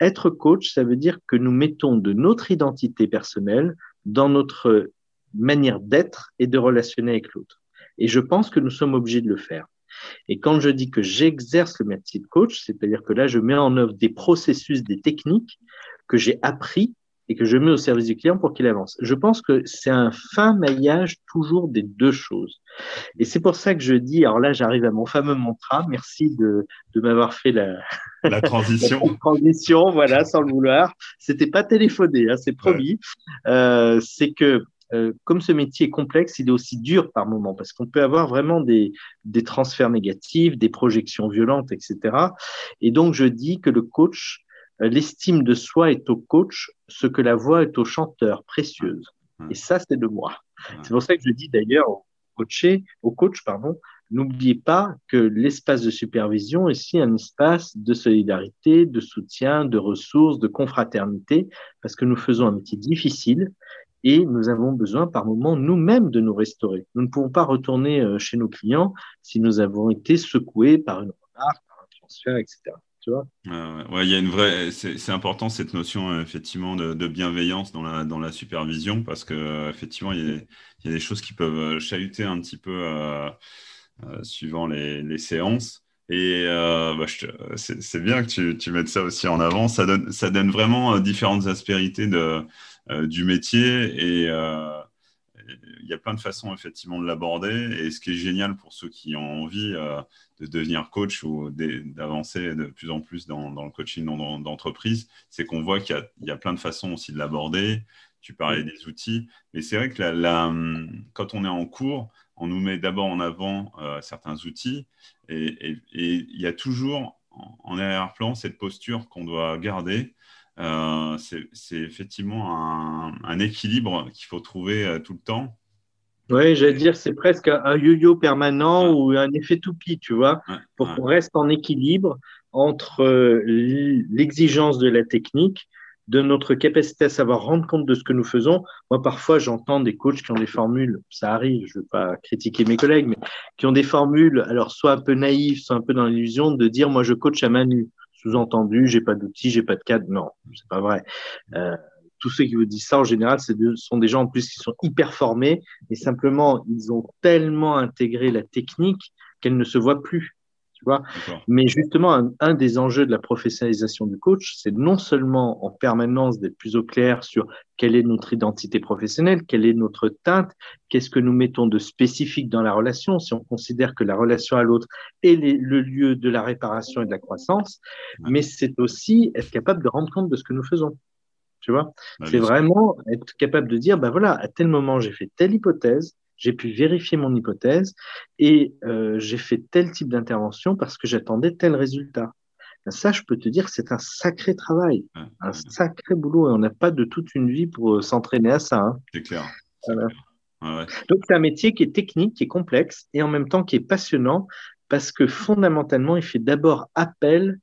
Être coach, ça veut dire que nous mettons de notre identité personnelle dans notre manière d'être et de relationner avec l'autre. Et je pense que nous sommes obligés de le faire. Et quand je dis que j'exerce le métier de coach, c'est-à-dire que là, je mets en œuvre des processus, des techniques que j'ai appris et que je mets au service du client pour qu'il avance. Je pense que c'est un fin maillage toujours des deux choses. Et c'est pour ça que je dis, alors là j'arrive à mon fameux mantra, merci de, de m'avoir fait la, la transition. la transition, voilà, sans le vouloir. C'était pas téléphoné, hein, c'est promis. Euh, c'est que euh, comme ce métier est complexe, il est aussi dur par moment parce qu'on peut avoir vraiment des, des transferts négatifs, des projections violentes, etc. Et donc je dis que le coach l'estime de soi est au coach ce que la voix est au chanteur, précieuse. Et ça, c'est de moi. C'est pour ça que je dis d'ailleurs au, coaché, au coach, pardon, n'oubliez pas que l'espace de supervision est aussi un espace de solidarité, de soutien, de ressources, de confraternité, parce que nous faisons un métier difficile et nous avons besoin par moments nous-mêmes de nous restaurer. Nous ne pouvons pas retourner euh, chez nos clients si nous avons été secoués par une remarque, par un transfert, etc ouais, il y a une vraie, c'est important cette notion euh, effectivement de, bienveillance dans la, dans la supervision parce que euh, effectivement il y, a, des choses qui peuvent euh, chahuter un petit peu suivant les, les, séances. Et bah, c'est bien que tu, tu, mettes ça aussi en avant. Ça donne, ça donne vraiment différentes aspérités de, du métier et il y a plein de façons effectivement de l'aborder. Et ce qui est génial pour ceux qui ont envie de devenir coach ou d'avancer de plus en plus dans, le coaching d'entreprise, c'est qu'on voit qu'il y, a plein de façons aussi de l'aborder. Tu parlais des outils, mais c'est vrai que quand on est en cours, on nous met d'abord en avant certains outils et il y a toujours en arrière-plan cette posture qu'on doit garder. Euh, c'est effectivement un, équilibre qu'il faut trouver euh, tout le temps. Oui, j'allais dire, c'est presque un yo-yo permanent ou un effet toupie, tu vois, pour qu'on reste en équilibre entre euh, l'exigence de la technique, de notre capacité à savoir rendre compte de ce que nous faisons. Moi, parfois, j'entends des coachs qui ont des formules, ça arrive, je ne veux pas critiquer mes collègues, mais qui ont des formules, alors soit un peu naïves, soit un peu dans l'illusion de dire, moi, je coach à main nue. Sous-entendu, j'ai pas d'outils, j'ai pas de cadre. Non, c'est pas vrai. Euh, tous ceux qui vous disent ça, en général, ce sont des gens en plus qui sont hyper formés, et simplement, ils ont tellement intégré la technique qu'elle ne se voit plus. Mais justement, un, des enjeux de la professionnalisation du coach, c'est non seulement en permanence d'être plus au clair sur quelle est notre identité professionnelle, quelle est notre teinte, qu'est-ce que nous mettons de spécifique dans la relation, si on considère que la relation à l'autre est le lieu de la réparation et de la croissance, mais c'est aussi être capable de rendre compte de ce que nous faisons. Tu vois, bah, c'est vraiment être capable de dire, ben voilà, à tel moment j'ai fait telle hypothèse, j'ai pu vérifier mon hypothèse et euh, j'ai fait tel type d'intervention parce que j'attendais tel résultat. Ben, ça, je peux te dire, c'est un sacré travail, un sacré boulot et on n'a pas de toute une vie pour euh, s'entraîner à ça. Hein. C'est clair. Donc, c'est un métier qui est technique, qui est complexe et en même temps qui est passionnant parce que fondamentalement, il fait d'abord appel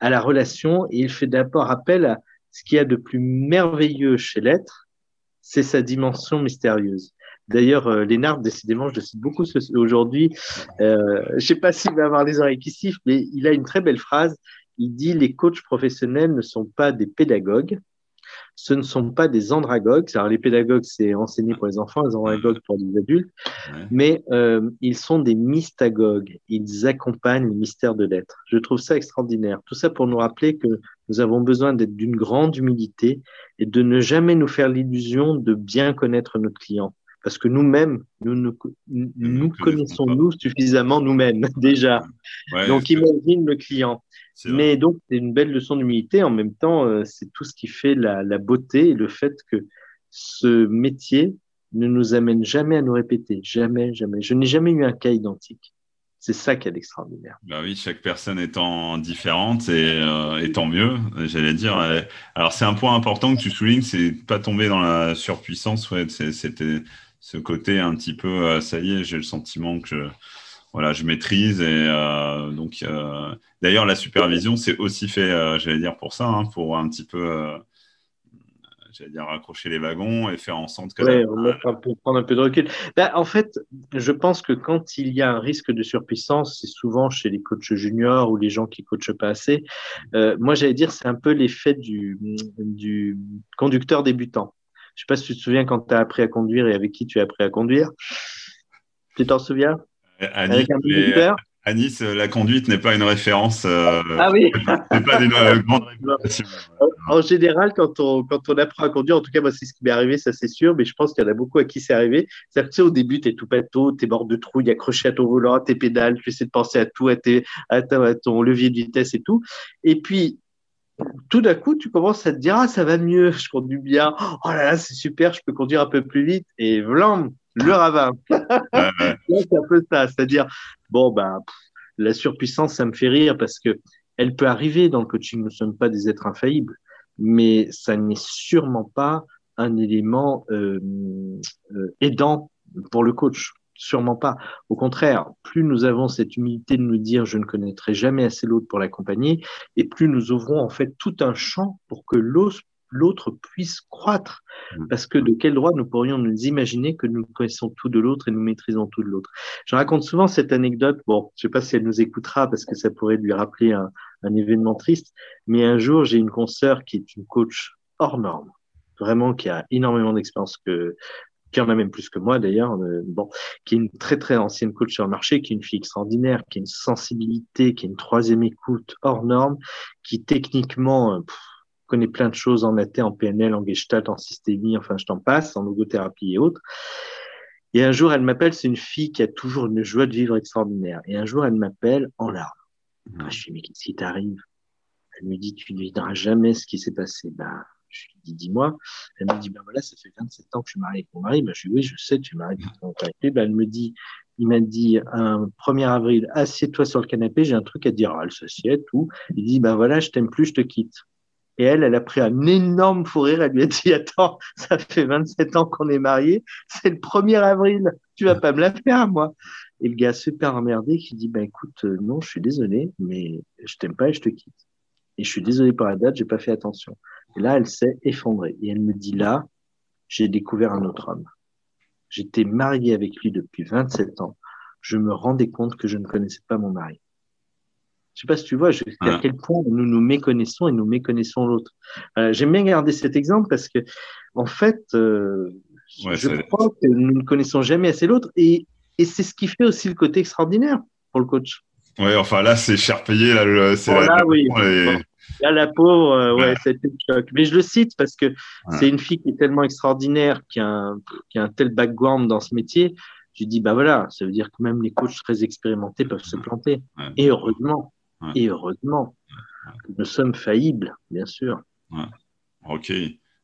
à la relation et il fait d'abord appel à ce qu'il y a de plus merveilleux chez l'être, c'est sa dimension mystérieuse. D'ailleurs, euh, Lénard, décidément, je le cite beaucoup aujourd'hui. Euh, je ne sais pas s'il va avoir les oreilles qui sifflent, mais il a une très belle phrase. Il dit Les coachs professionnels ne sont pas des pédagogues, ce ne sont pas des andragogues. Alors, les pédagogues, c'est enseigner pour les enfants, les andragogues pour les adultes, mais euh, ils sont des mystagogues. Ils accompagnent le mystère de l'être. Je trouve ça extraordinaire. Tout ça pour nous rappeler que nous avons besoin d'être d'une grande humilité et de ne jamais nous faire l'illusion de bien connaître notre client parce que nous-mêmes, nous, nous, connaissons nous suffisamment nous-mêmes déjà. donc imagine le client. Mais donc c'est une belle leçon d'humilité. En même temps, euh, c'est tout ce qui fait la, beauté et le fait que ce métier ne nous amène jamais à nous répéter, jamais, jamais. Je n'ai jamais eu un cas identique. C'est ça qui est extraordinaire. Bah oui, chaque personne étant différente et, euh, tant mieux, j'allais dire. Alors c'est un point important que tu soulignes, c'est pas tomber dans la surpuissance. Ouais, c'était ce côté un petit peu, euh, ça y est, j'ai le sentiment que je, voilà, je maîtrise. Et euh, donc, euh, d'ailleurs, la supervision, c'est aussi fait, j'allais dire, pour ça, hein, pour un petit peu, j'allais dire, raccrocher les wagons et faire en sorte que. Oui, pour prendre un peu de recul. Ben, en fait, je pense que quand il y a un risque de surpuissance, c'est souvent chez les coachs juniors ou les gens qui coachent pas assez. moi, j'allais dire, c'est un peu l'effet du, du conducteur débutant. Je sais pas si tu te souviens quand tu as appris à conduire et avec qui tu as appris à conduire. Tu t'en souviens? À nice, euh, la conduite n'est pas une référence. Euh, ah oui. c'est pas une euh, grande référence. En général, quand on, quand on apprend à conduire, en tout cas, moi, c'est ce qui m'est arrivé, ça c'est sûr, mais je pense qu'il y en a beaucoup à qui c'est arrivé. C'est-à-dire que tu sais, au début, tu es tout pâteau, tu es mort de trouille, accroché à ton volant, à tes pédales, tu essaies de penser à tout, à, tes, à ton levier de vitesse et tout. Et puis, tout d'un coup, tu commences à te dire, ah, ça va mieux, je conduis bien, oh là là, c'est super, je peux conduire un peu plus vite, et vlam, le ravin. c'est un peu ça, c'est-à-dire, bon, ben, la surpuissance, ça me fait rire parce que elle peut arriver dans le coaching, nous ne sommes pas des êtres infaillibles, mais ça n'est sûrement pas un élément euh, euh, aidant pour le coach. Sûrement pas. Au contraire, plus nous avons cette humilité de nous dire je ne connaîtrai jamais assez l'autre pour l'accompagner, et plus nous ouvrons en fait tout un champ pour que l'autre puisse croître. Mmh. Parce que de quel droit nous pourrions nous imaginer que nous connaissons tout de l'autre et nous maîtrisons tout de l'autre? Je raconte souvent cette anecdote, bon, je ne sais pas si elle nous écoutera parce que ça pourrait lui rappeler un, un événement triste, mais un jour j'ai une consoeur qui est une coach hors norme, vraiment qui a énormément d'expérience que qui en a même plus que moi d'ailleurs, euh, bon, qui est une très très ancienne coach sur le marché, qui est une fille extraordinaire, qui a une sensibilité, qui a une troisième écoute hors norme, qui techniquement, euh, connais plein de choses en AT, en PNL, en Gestalt, en systémie, enfin, je t'en passe, en logothérapie et autres. Et un jour, elle m'appelle, c'est une fille qui a toujours une joie de vivre extraordinaire. Et un jour, elle m'appelle en larmes. Ah, je lui dis, mais qu'est-ce qui t'arrive? Elle me dit, tu ne diras jamais ce qui s'est passé. Ben, je lui dis, dis-moi. Elle me dit, ben voilà, ça fait 27 ans que je suis mariée avec mon mari. Ben, je lui dis, oui, je sais, tu es mariée avec mari. Ben, elle me dit, il m'a dit, un 1er avril, assieds-toi sur le canapé, j'ai un truc à te dire. Elle s'assied, tout. Il dit, ben voilà, je t'aime plus, je te quitte. Et elle, elle a pris un énorme fou rire. Elle lui a dit, attends, ça fait 27 ans qu'on est mariés. C'est le 1er avril. Tu vas pas me la faire, moi. Et le gars super emmerdé qui dit, ben écoute, euh, non, je suis désolé, mais je t'aime pas et je te quitte. Et je suis désolé pour la date, j'ai pas fait attention. Et là, elle s'est effondrée. Et elle me dit, là, j'ai découvert un autre homme. J'étais marié avec lui depuis 27 ans. Je me rendais compte que je ne connaissais pas mon mari. Je sais pas si tu vois à quel point nous nous méconnaissons et nous méconnaissons l'autre. Euh, J'aime bien garder cet exemple parce que, en fait, euh, je crois que nous ne connaissons jamais assez l'autre et, et c'est ce qui fait aussi le côté extraordinaire pour le coach. Oui, enfin là, c'est cher payé. Là, c'est là, oui. Là, la pauvre, euh, ouais, c'était le choc. Mais je le cite parce que c'est une fille qui est tellement extraordinaire, qui a, un, qui a un tel background dans ce métier. Je dis, bah voilà, ça veut dire que même les coachs très expérimentés peuvent se planter. Et heureusement. Et heureusement, nous sommes faillibles, bien sûr. Ok.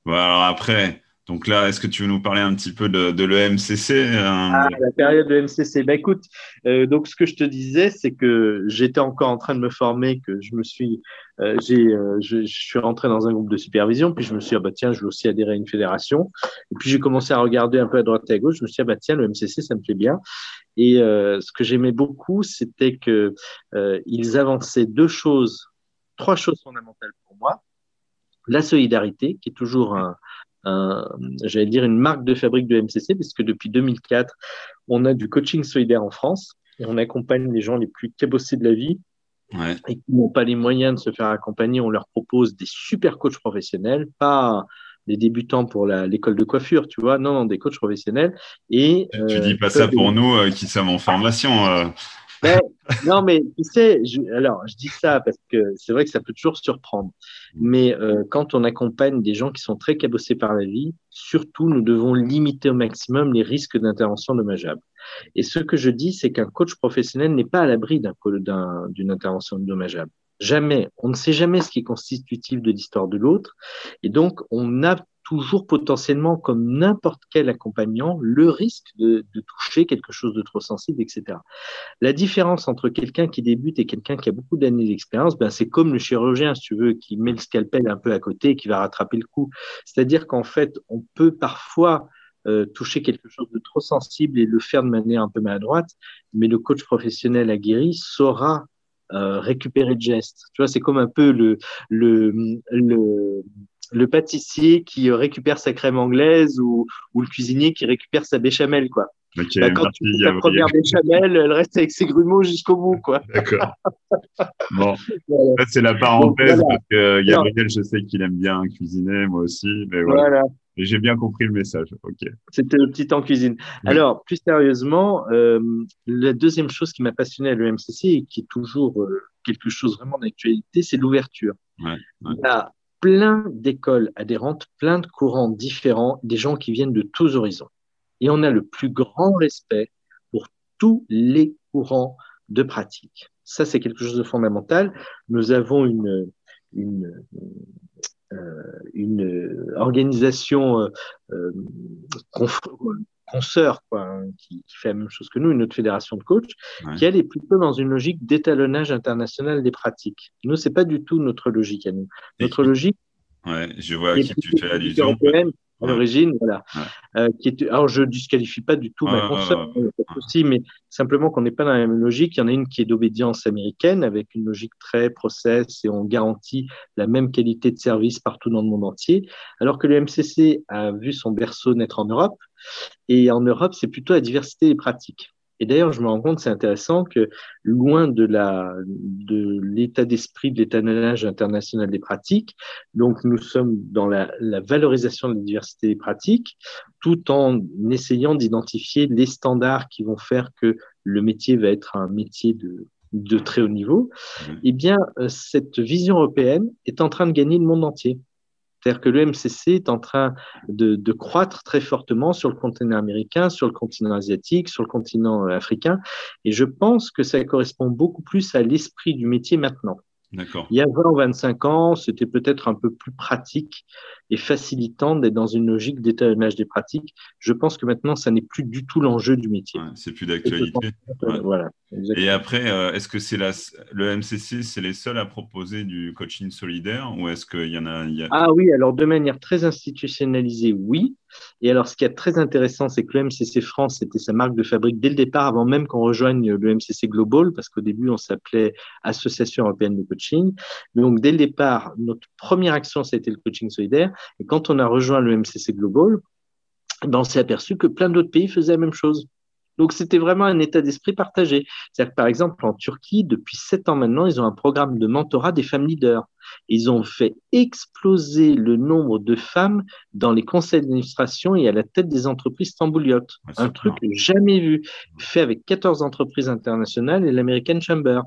Bon, alors après, donc là, est-ce que tu veux nous parler un petit peu de, de l'EMCC euh, ah, La période de l'EMCC. Ben, écoute, euh, donc ce que je te disais, c'est que j'étais encore en train de me former, que je me suis, euh, j'ai, euh, je, je, suis rentré dans un groupe de supervision, puis je me suis dit, ah, bah, tiens, je veux aussi adhérer à une fédération. Et puis j'ai commencé à regarder un peu à droite et à gauche. Je me suis dit, ah, bah, tiens, le MCC, ça me plaît bien. Et ce que j'aimais beaucoup, c'était que ils avançaient deux choses, trois choses fondamentales pour moi. La solidarité, qui est toujours un, j'allais dire, une marque de fabrique de MCC, puisque depuis 2004, on a du coaching solidaire en France et on accompagne les gens les plus cabossés de la vie et qui n'ont pas les moyens de se faire accompagner. On leur propose des super coachs professionnels, pas des débutants pour l'école de coiffure, tu vois, non, non, des coachs professionnels. Et, tu dis pas ça pour nous euh, qui sommes en formation. Euh non, mais tu sais, alors je dis ça parce que c'est vrai que ça peut toujours surprendre. Mais euh, quand on accompagne des gens qui sont très cabossés par la vie, surtout, nous devons limiter au maximum les risques d'intervention dommageable. Et ce que je dis, c'est qu'un coach professionnel n'est pas à l'abri d'une intervention dommageable. Jamais. On ne sait jamais ce qui est constitutif de l'histoire de l'autre. Et donc, on a toujours potentiellement, comme n'importe quel accompagnant, le risque de, de, toucher quelque chose de trop sensible, etc. La différence entre quelqu'un qui débute et quelqu'un qui a beaucoup d'années d'expérience, ben c'est comme le chirurgien, si tu veux, qui met le scalpel un peu à côté et qui va rattraper le coup. C'est-à-dire qu'en fait, on peut parfois euh, toucher quelque chose de trop sensible et le faire de manière un peu maladroite, mais le coach professionnel aguerri saura euh, récupérer le geste. Tu vois, c'est comme un peu le, le, le le pâtissier qui récupère sa crème anglaise ou, ou le cuisinier qui récupère sa béchamel, quoi. bah, quand tu fais ta première béchamel, elle reste avec ses grumeaux jusqu'au bout, quoi. D'accord. Bon, c'est la parenthèse parce que Gabriel, je sais qu'il aime bien cuisiner, moi aussi, mais voilà. Et j'ai bien compris le message. Ok. C'était le petit temps cuisine. Alors, plus sérieusement, euh, la deuxième chose qui m'a passionné à l'EMCC et qui est toujours euh, quelque chose vraiment d'actualité, c'est l'ouverture. Ouais, ouais plein d'écoles adhérentes, plein de courants différents, des gens qui viennent de tous horizons. Et on a le plus grand respect pour tous les courants de pratique. Ça, c'est quelque chose de fondamental. Nous avons une, euh, une organisation euh, euh consoeur quoi, hein, qui, qui, fait la même chose que nous, une autre fédération de coachs, qui elle est plutôt dans une logique d'étalonnage international des pratiques. Nous, c'est pas du tout notre logique à nous. Notre logique. Ouais, je vois à qui tu fais allusion. À l'origine, voilà. Euh, qui est, alors, je disqualifie pas du tout ma consoeur, aussi, mais simplement qu'on n'est pas dans la même logique. Il y en a une qui est d'obédience américaine, avec une logique très process, et on garantit la même qualité de service partout dans le monde entier, alors que le MCC a vu son berceau naître en Europe, et en Europe, c'est plutôt la diversité des pratiques. Et d'ailleurs, je me rends compte, c'est intéressant que loin de la de l'état d'esprit de l'étalonnage international des pratiques, donc nous sommes dans la, la, valorisation de la diversité des pratiques, tout en essayant d'identifier les standards qui vont faire que le métier va être un métier de de très haut niveau. Mmh. Eh bien, euh, cette vision européenne est en train de gagner le monde entier. C'est-à-dire que le MCC est en train de, de, croître très fortement sur le continent américain, sur le continent asiatique, sur le continent euh, africain. Et je pense que ça correspond beaucoup plus à l'esprit du métier maintenant. Il y a 20 ou 25 ans, c'était peut-être un peu plus pratique et facilitant d'être dans une logique d'étalonnage des pratiques. Je pense que maintenant, ça n'est plus du tout l'enjeu du métier. c'est plus d'actualité. Voilà. Et après, euh, est-ce que c'est le MCC, c'est les seuls à proposer du coaching solidaire ou est-ce qu'il y en a, Ah oui, alors de manière très institutionnalisée, oui. Et alors, ce qui est très intéressant, c'est que le MCC France, c'était sa marque de fabrique dès le départ, avant même qu'on rejoigne le MCC Global, parce qu'au début, on s'appelait Association européenne de coaching. Donc, dès le départ, notre première action, ça a été le coaching solidaire. Et quand on a rejoint le MCC Global, ben, on s'est aperçu que plein d'autres pays faisaient la même chose. Donc, c'était vraiment un état d'esprit partagé. C'est-à-dire que, par exemple, en Turquie, depuis sept ans maintenant, ils ont un programme de mentorat des femmes leaders. Ils ont fait exploser le nombre de femmes dans les conseils d'administration et à la tête des entreprises tambouliotes. un truc jamais vu, fait avec 14 entreprises internationales et l'American Chamber.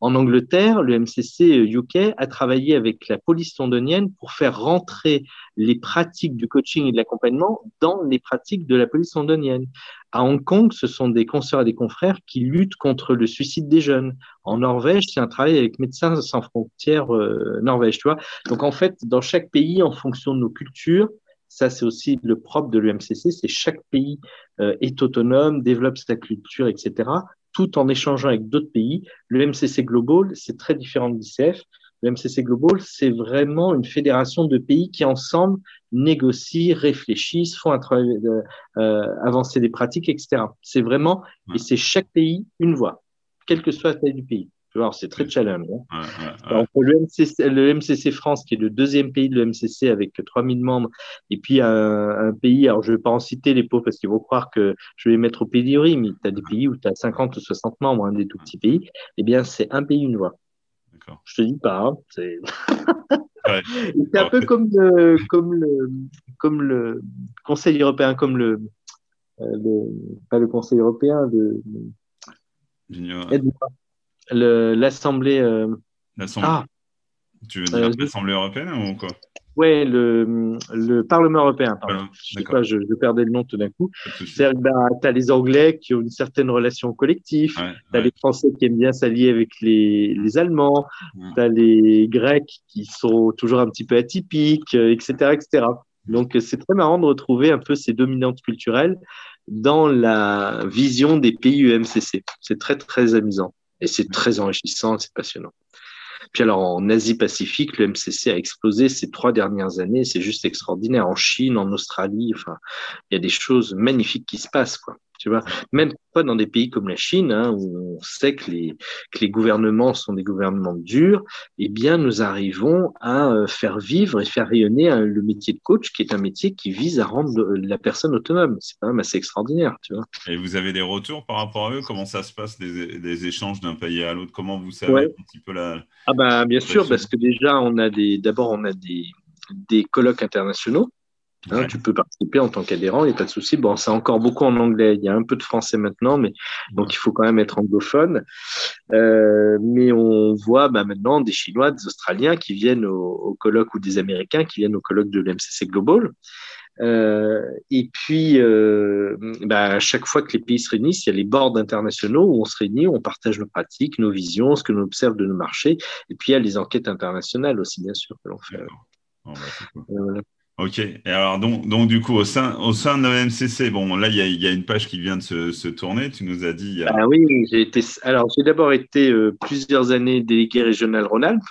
En Angleterre, le MCC UK a travaillé avec la police londonienne pour faire rentrer les pratiques du coaching et de l'accompagnement dans les pratiques de la police londonienne. À Hong Kong, ce sont des consoeurs et des confrères qui luttent contre le suicide des jeunes. En Norvège, c'est un travail avec Médecins sans frontières euh, Norvège, tu vois. Donc, en fait, dans chaque pays, en fonction de nos cultures, ça, c'est aussi le propre de l'UMCC, c'est chaque pays euh, est autonome, développe sa culture, etc., tout en échangeant avec d'autres pays. Le MCC Global, c'est très différent de l'ICF. Le MCC Global, c'est vraiment une fédération de pays qui ensemble négocient, réfléchissent, font un travail, euh, avancer des pratiques, etc. C'est vraiment, et c'est chaque pays une voix, quelle que soit la taille du pays. C'est très challenge. Hein. le, MCC, France, qui est le deuxième pays de l'MCC avec 3000 membres, et puis un, pays, alors je ne vais pas en citer les pauvres parce qu'ils vont croire que je vais les mettre au pédigree, mais tu as des pays où tu as 50 ou 60 membres, des tout petits pays, eh bien, c'est un pays, une voix. Je te dis pas, hein, c'est. un peu comme le, comme, le, comme le Conseil européen, comme le, euh, le pas le Conseil européen, de l'Assemblée. Euh... Ah, tu veux dire euh, l'Assemblée européenne ou quoi? Oui, le, le, Parlement européen. Pardon. je, sais pas, je, je, perdais le nom tout d'un coup. Bah, tu as les Anglais qui ont une certaine relation collective, tu as les Français qui aiment bien s'allier avec les, les Allemands, tu as les Grecs qui sont toujours un petit peu atypiques, etc. Euh, etc. Donc, c'est très marrant de retrouver un peu ces dominantes culturelles dans la vision des pays UMCC. C'est très, très amusant. Et c'est très enrichissant, c'est passionnant. Puis alors en Asie-Pacifique, le MCC a explosé ces trois dernières années. C'est juste extraordinaire. En Chine, en Australie, enfin, il y a des choses magnifiques qui se passent, quoi. Tu vois, même pas dans des pays comme la Chine, hein, où on sait que les, que les gouvernements sont des gouvernements durs, eh bien, nous arrivons à euh, faire vivre et faire rayonner hein, le métier de coach, qui est un métier qui vise à rendre la personne autonome. C'est quand même assez extraordinaire, tu vois. Et vous avez des retours par rapport à eux? Comment ça se passe, des, échanges d'un pays à l'autre? Comment vous savez un petit peu la... Ah ben, bien sûr, parce que déjà, on a des, d'abord, on a des, des colloques internationaux Hein, tu peux participer en tant qu'adhérent, il n'y a pas de souci. Bon, c'est encore beaucoup en anglais. Il y a un peu de français maintenant, mais donc il faut quand même être anglophone. Euh, mais on voit bah, maintenant des Chinois, des Australiens qui viennent au, au, colloque ou des Américains qui viennent au colloque de l'MCC Global. Euh, et puis, euh, bah, à chaque fois que les pays se réunissent, il y a les boards internationaux où on se réunit, on partage nos pratiques, nos visions, ce que l'on observe de nos marchés. Et puis, il y a les enquêtes internationales aussi, bien sûr, que l'on fait. Bah, voilà. Ok. Et alors, donc, donc, du coup, au sein, au sein de l'OMCC, bon, là, il y a, y a, une page qui vient de se, se tourner. Tu nous as dit. Ah oui, j'ai été. Alors, j'ai d'abord été euh, plusieurs années délégué régional Rhône-Alpes.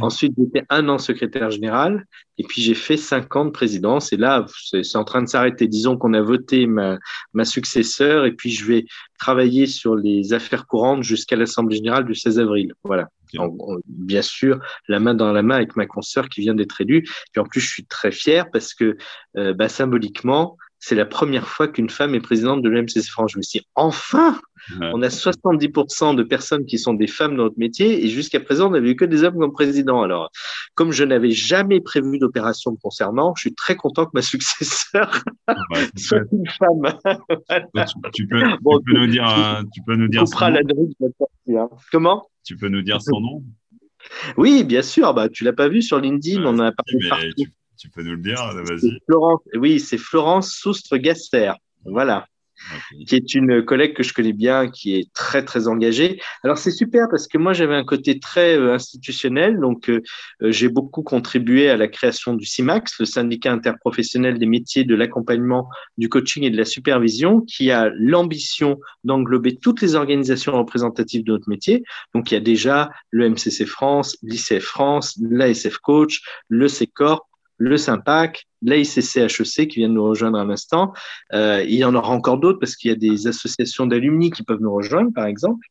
Ensuite, j'étais un an secrétaire général. Et puis, j'ai fait cinq ans de présidence. Et là, c'est en train de s'arrêter. Disons qu'on a voté ma, ma successeur. Et puis, je vais travailler sur les affaires courantes jusqu'à l'Assemblée générale du 16 avril. Voilà bien sûr, la main dans la main avec ma consoeur qui vient d'être élue. Et en plus, je suis très fier parce que euh, bah, symboliquement, c'est la première fois qu'une femme est présidente de l'MCC France. Je me suis dit, enfin, on a 70% de personnes qui sont des femmes dans notre métier et jusqu'à présent, on n'avait eu que des hommes comme président. Alors, comme je n'avais jamais prévu d'opération concernant, je suis très content que ma successeur soit une femme. tu, peux, nous dire, tu peux nous dire son nom. Hein. Comment? Tu peux nous dire son nom? Oui, bien sûr. Bah, tu l'as pas vu sur LinkedIn, on en a parlé partout tu peux nous le dire Vas-y. Florence, oui, c'est Florence Soustre-Gasser. Voilà qui est une collègue que je connais bien, qui est très très engagée. Alors c'est super parce que moi j'avais un côté très euh, institutionnel, donc euh, euh, j'ai beaucoup contribué à la création du CIMAX, le syndicat interprofessionnel des métiers de l'accompagnement, du coaching et de la supervision, qui a l'ambition d'englober toutes les organisations représentatives de notre métier. Donc il y a déjà le MCC France, l'ICF France, l'ASF Coach, le CECOR, le SIMPAC, l'AICC HEC qui vient de nous rejoindre un instant. Euh, il y en aura encore d'autres parce qu'il y a des associations d'alumni qui peuvent nous rejoindre, par exemple,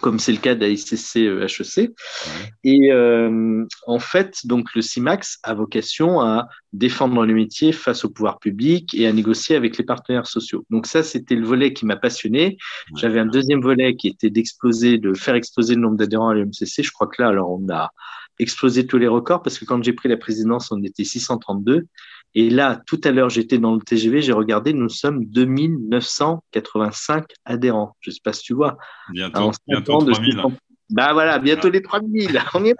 comme c'est le cas d'AICC HEC. Et euh, en fait, donc le CIMAX a vocation à défendre le métier face au pouvoir public et à négocier avec les partenaires sociaux. Donc ça, c'était le volet qui m'a passionné. J'avais un deuxième volet qui était d'exploser, de faire exploser le nombre d'adhérents à l'UMCC. Je crois que là, alors on a exploser tous les records parce que quand j'ai pris la présidence, on était 632. Et là, tout à l'heure, j'étais dans le TGV, j'ai regardé, nous sommes 2985 adhérents. Je ne sais pas si tu vois. Bientôt, bientôt 3000. Bah voilà, bientôt les 3000. On est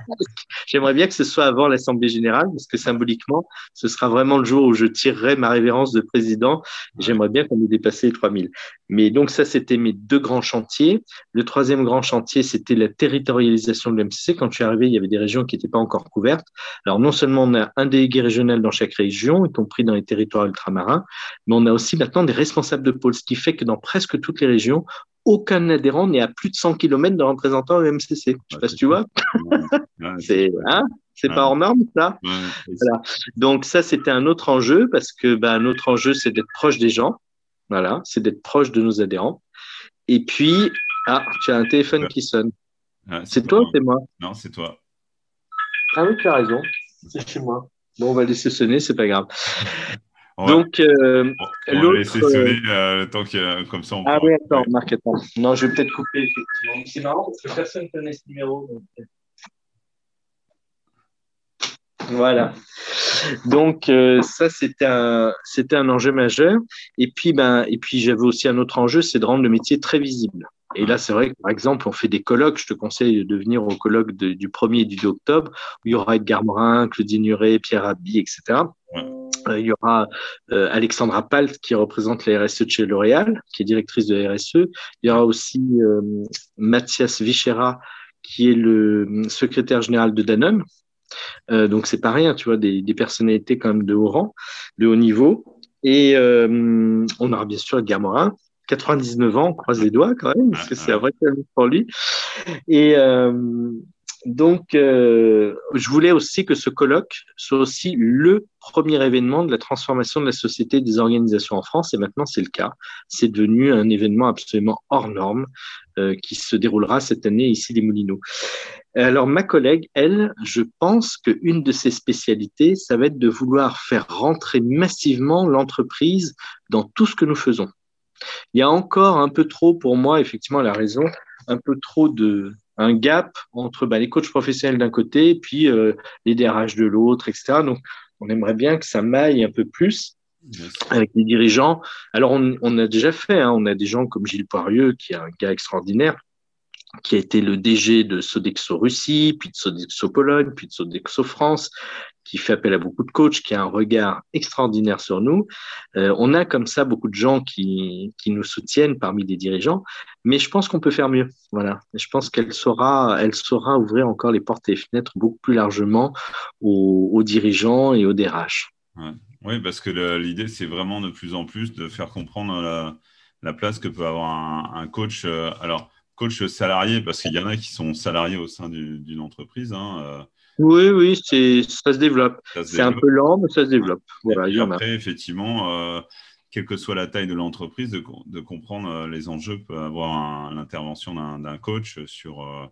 J'aimerais bien que ce soit avant l'Assemblée générale, parce que symboliquement, ce sera vraiment le jour où je tirerai ma révérence de président. J'aimerais bien qu'on ait dépassé les 3000. Mais donc ça, c'était mes deux grands chantiers. Le troisième grand chantier, c'était la territorialisation de l'MCC. Quand je suis arrivé, il y avait des régions qui n'étaient pas encore couvertes. Alors non seulement on a un délégué régional dans chaque région, y compris dans les territoires ultramarins, mais on a aussi maintenant des responsables de pôle, ce qui fait que dans presque toutes les régions, aucun adhérent n'est à plus de 100 km de représentant au MCC. Je ne sais pas si tu vois. c'est hein c'est pas hors norme, ça. Voilà. Donc ça, c'était un autre enjeu parce que ben, un autre enjeu, c'est d'être proche des gens. Voilà, c'est d'être proche de nos adhérents. Et puis, ah, tu as un téléphone qui sonne. c'est toi ou c'est moi? Non, c'est toi. Ah oui, tu as raison. C'est chez moi. Bon, on va laisser sonner, c'est pas grave. Donc, euh, on va laisser sonner euh, le temps que, comme ça on Ah oui, attends, Marc, attends. Non, je vais peut-être couper, effectivement. C'est marrant parce que personne ne connaît ce numéro. Donc... Voilà. Donc euh, ça c'était un c'était un enjeu majeur. Et puis ben et puis j'avais aussi un autre enjeu, c'est de rendre le métier très visible. Et là, c'est vrai que, par exemple, on fait des colloques. Je te conseille de venir au colloque du 1er et du 2 octobre, où il y aura Edgar Morin, Claudine Nuret, Pierre Rabhi, etc. Euh, il y aura euh, Alexandra Palt, qui représente la RSE de chez L'Oréal, qui est directrice de la RSE. Il y aura aussi euh, Mathias Vichera, qui est le secrétaire général de Danone. Euh, donc c'est pas rien, tu vois, des, des, personnalités quand même de haut rang, de haut niveau. Et euh, on aura bien sûr Edgar Morin, 99 ans, on croise les doigts quand même, parce que c'est un vrai challenge pour lui. Et euh, donc, euh, je voulais aussi que ce colloque soit aussi le premier événement de la transformation de la société des organisations en France, et maintenant c'est le cas. C'est devenu un événement absolument hors norme euh, qui se déroulera cette année ici les Moulineaux. Alors, ma collègue, elle, je pense qu'une de ses spécialités, ça va être de vouloir faire rentrer massivement l'entreprise dans tout ce que nous faisons. Il y a encore un peu trop, pour moi, effectivement, la raison, un peu trop de un gap entre bah, les coachs professionnels d'un côté et puis euh, les DRH de l'autre, etc. Donc, on aimerait bien que ça maille un peu plus avec les dirigeants. Alors, on, on a déjà fait, hein, on a des gens comme Gilles Poirieux, qui est un gars extraordinaire, qui a été le DG de Sodexo Russie, puis de Sodexo Pologne, puis de Sodexo France, qui fait appel à beaucoup de coachs, qui a un regard extraordinaire sur nous. Euh, on a comme ça beaucoup de gens qui, qui nous soutiennent parmi les dirigeants, mais je pense qu'on peut faire mieux. Voilà. je pense qu'elle saura, elle saura ouvrir encore les portes et les fenêtres beaucoup plus largement aux, dirigeants et aux DRH. Oui, parce que l'idée, c'est vraiment de plus en plus de faire comprendre la, la place que peut avoir un, un coach. Euh, alors, coach salarié, parce qu'il y en a qui sont salariés au sein d'une entreprise. Hein, euh, oui, oui, ça se développe. C'est un peu lent, mais ça se développe. Voilà, et après, effectivement, euh, quelle que soit la taille de l'entreprise, de, comprendre euh, les enjeux peut avoir l'intervention d'un coach sur, euh,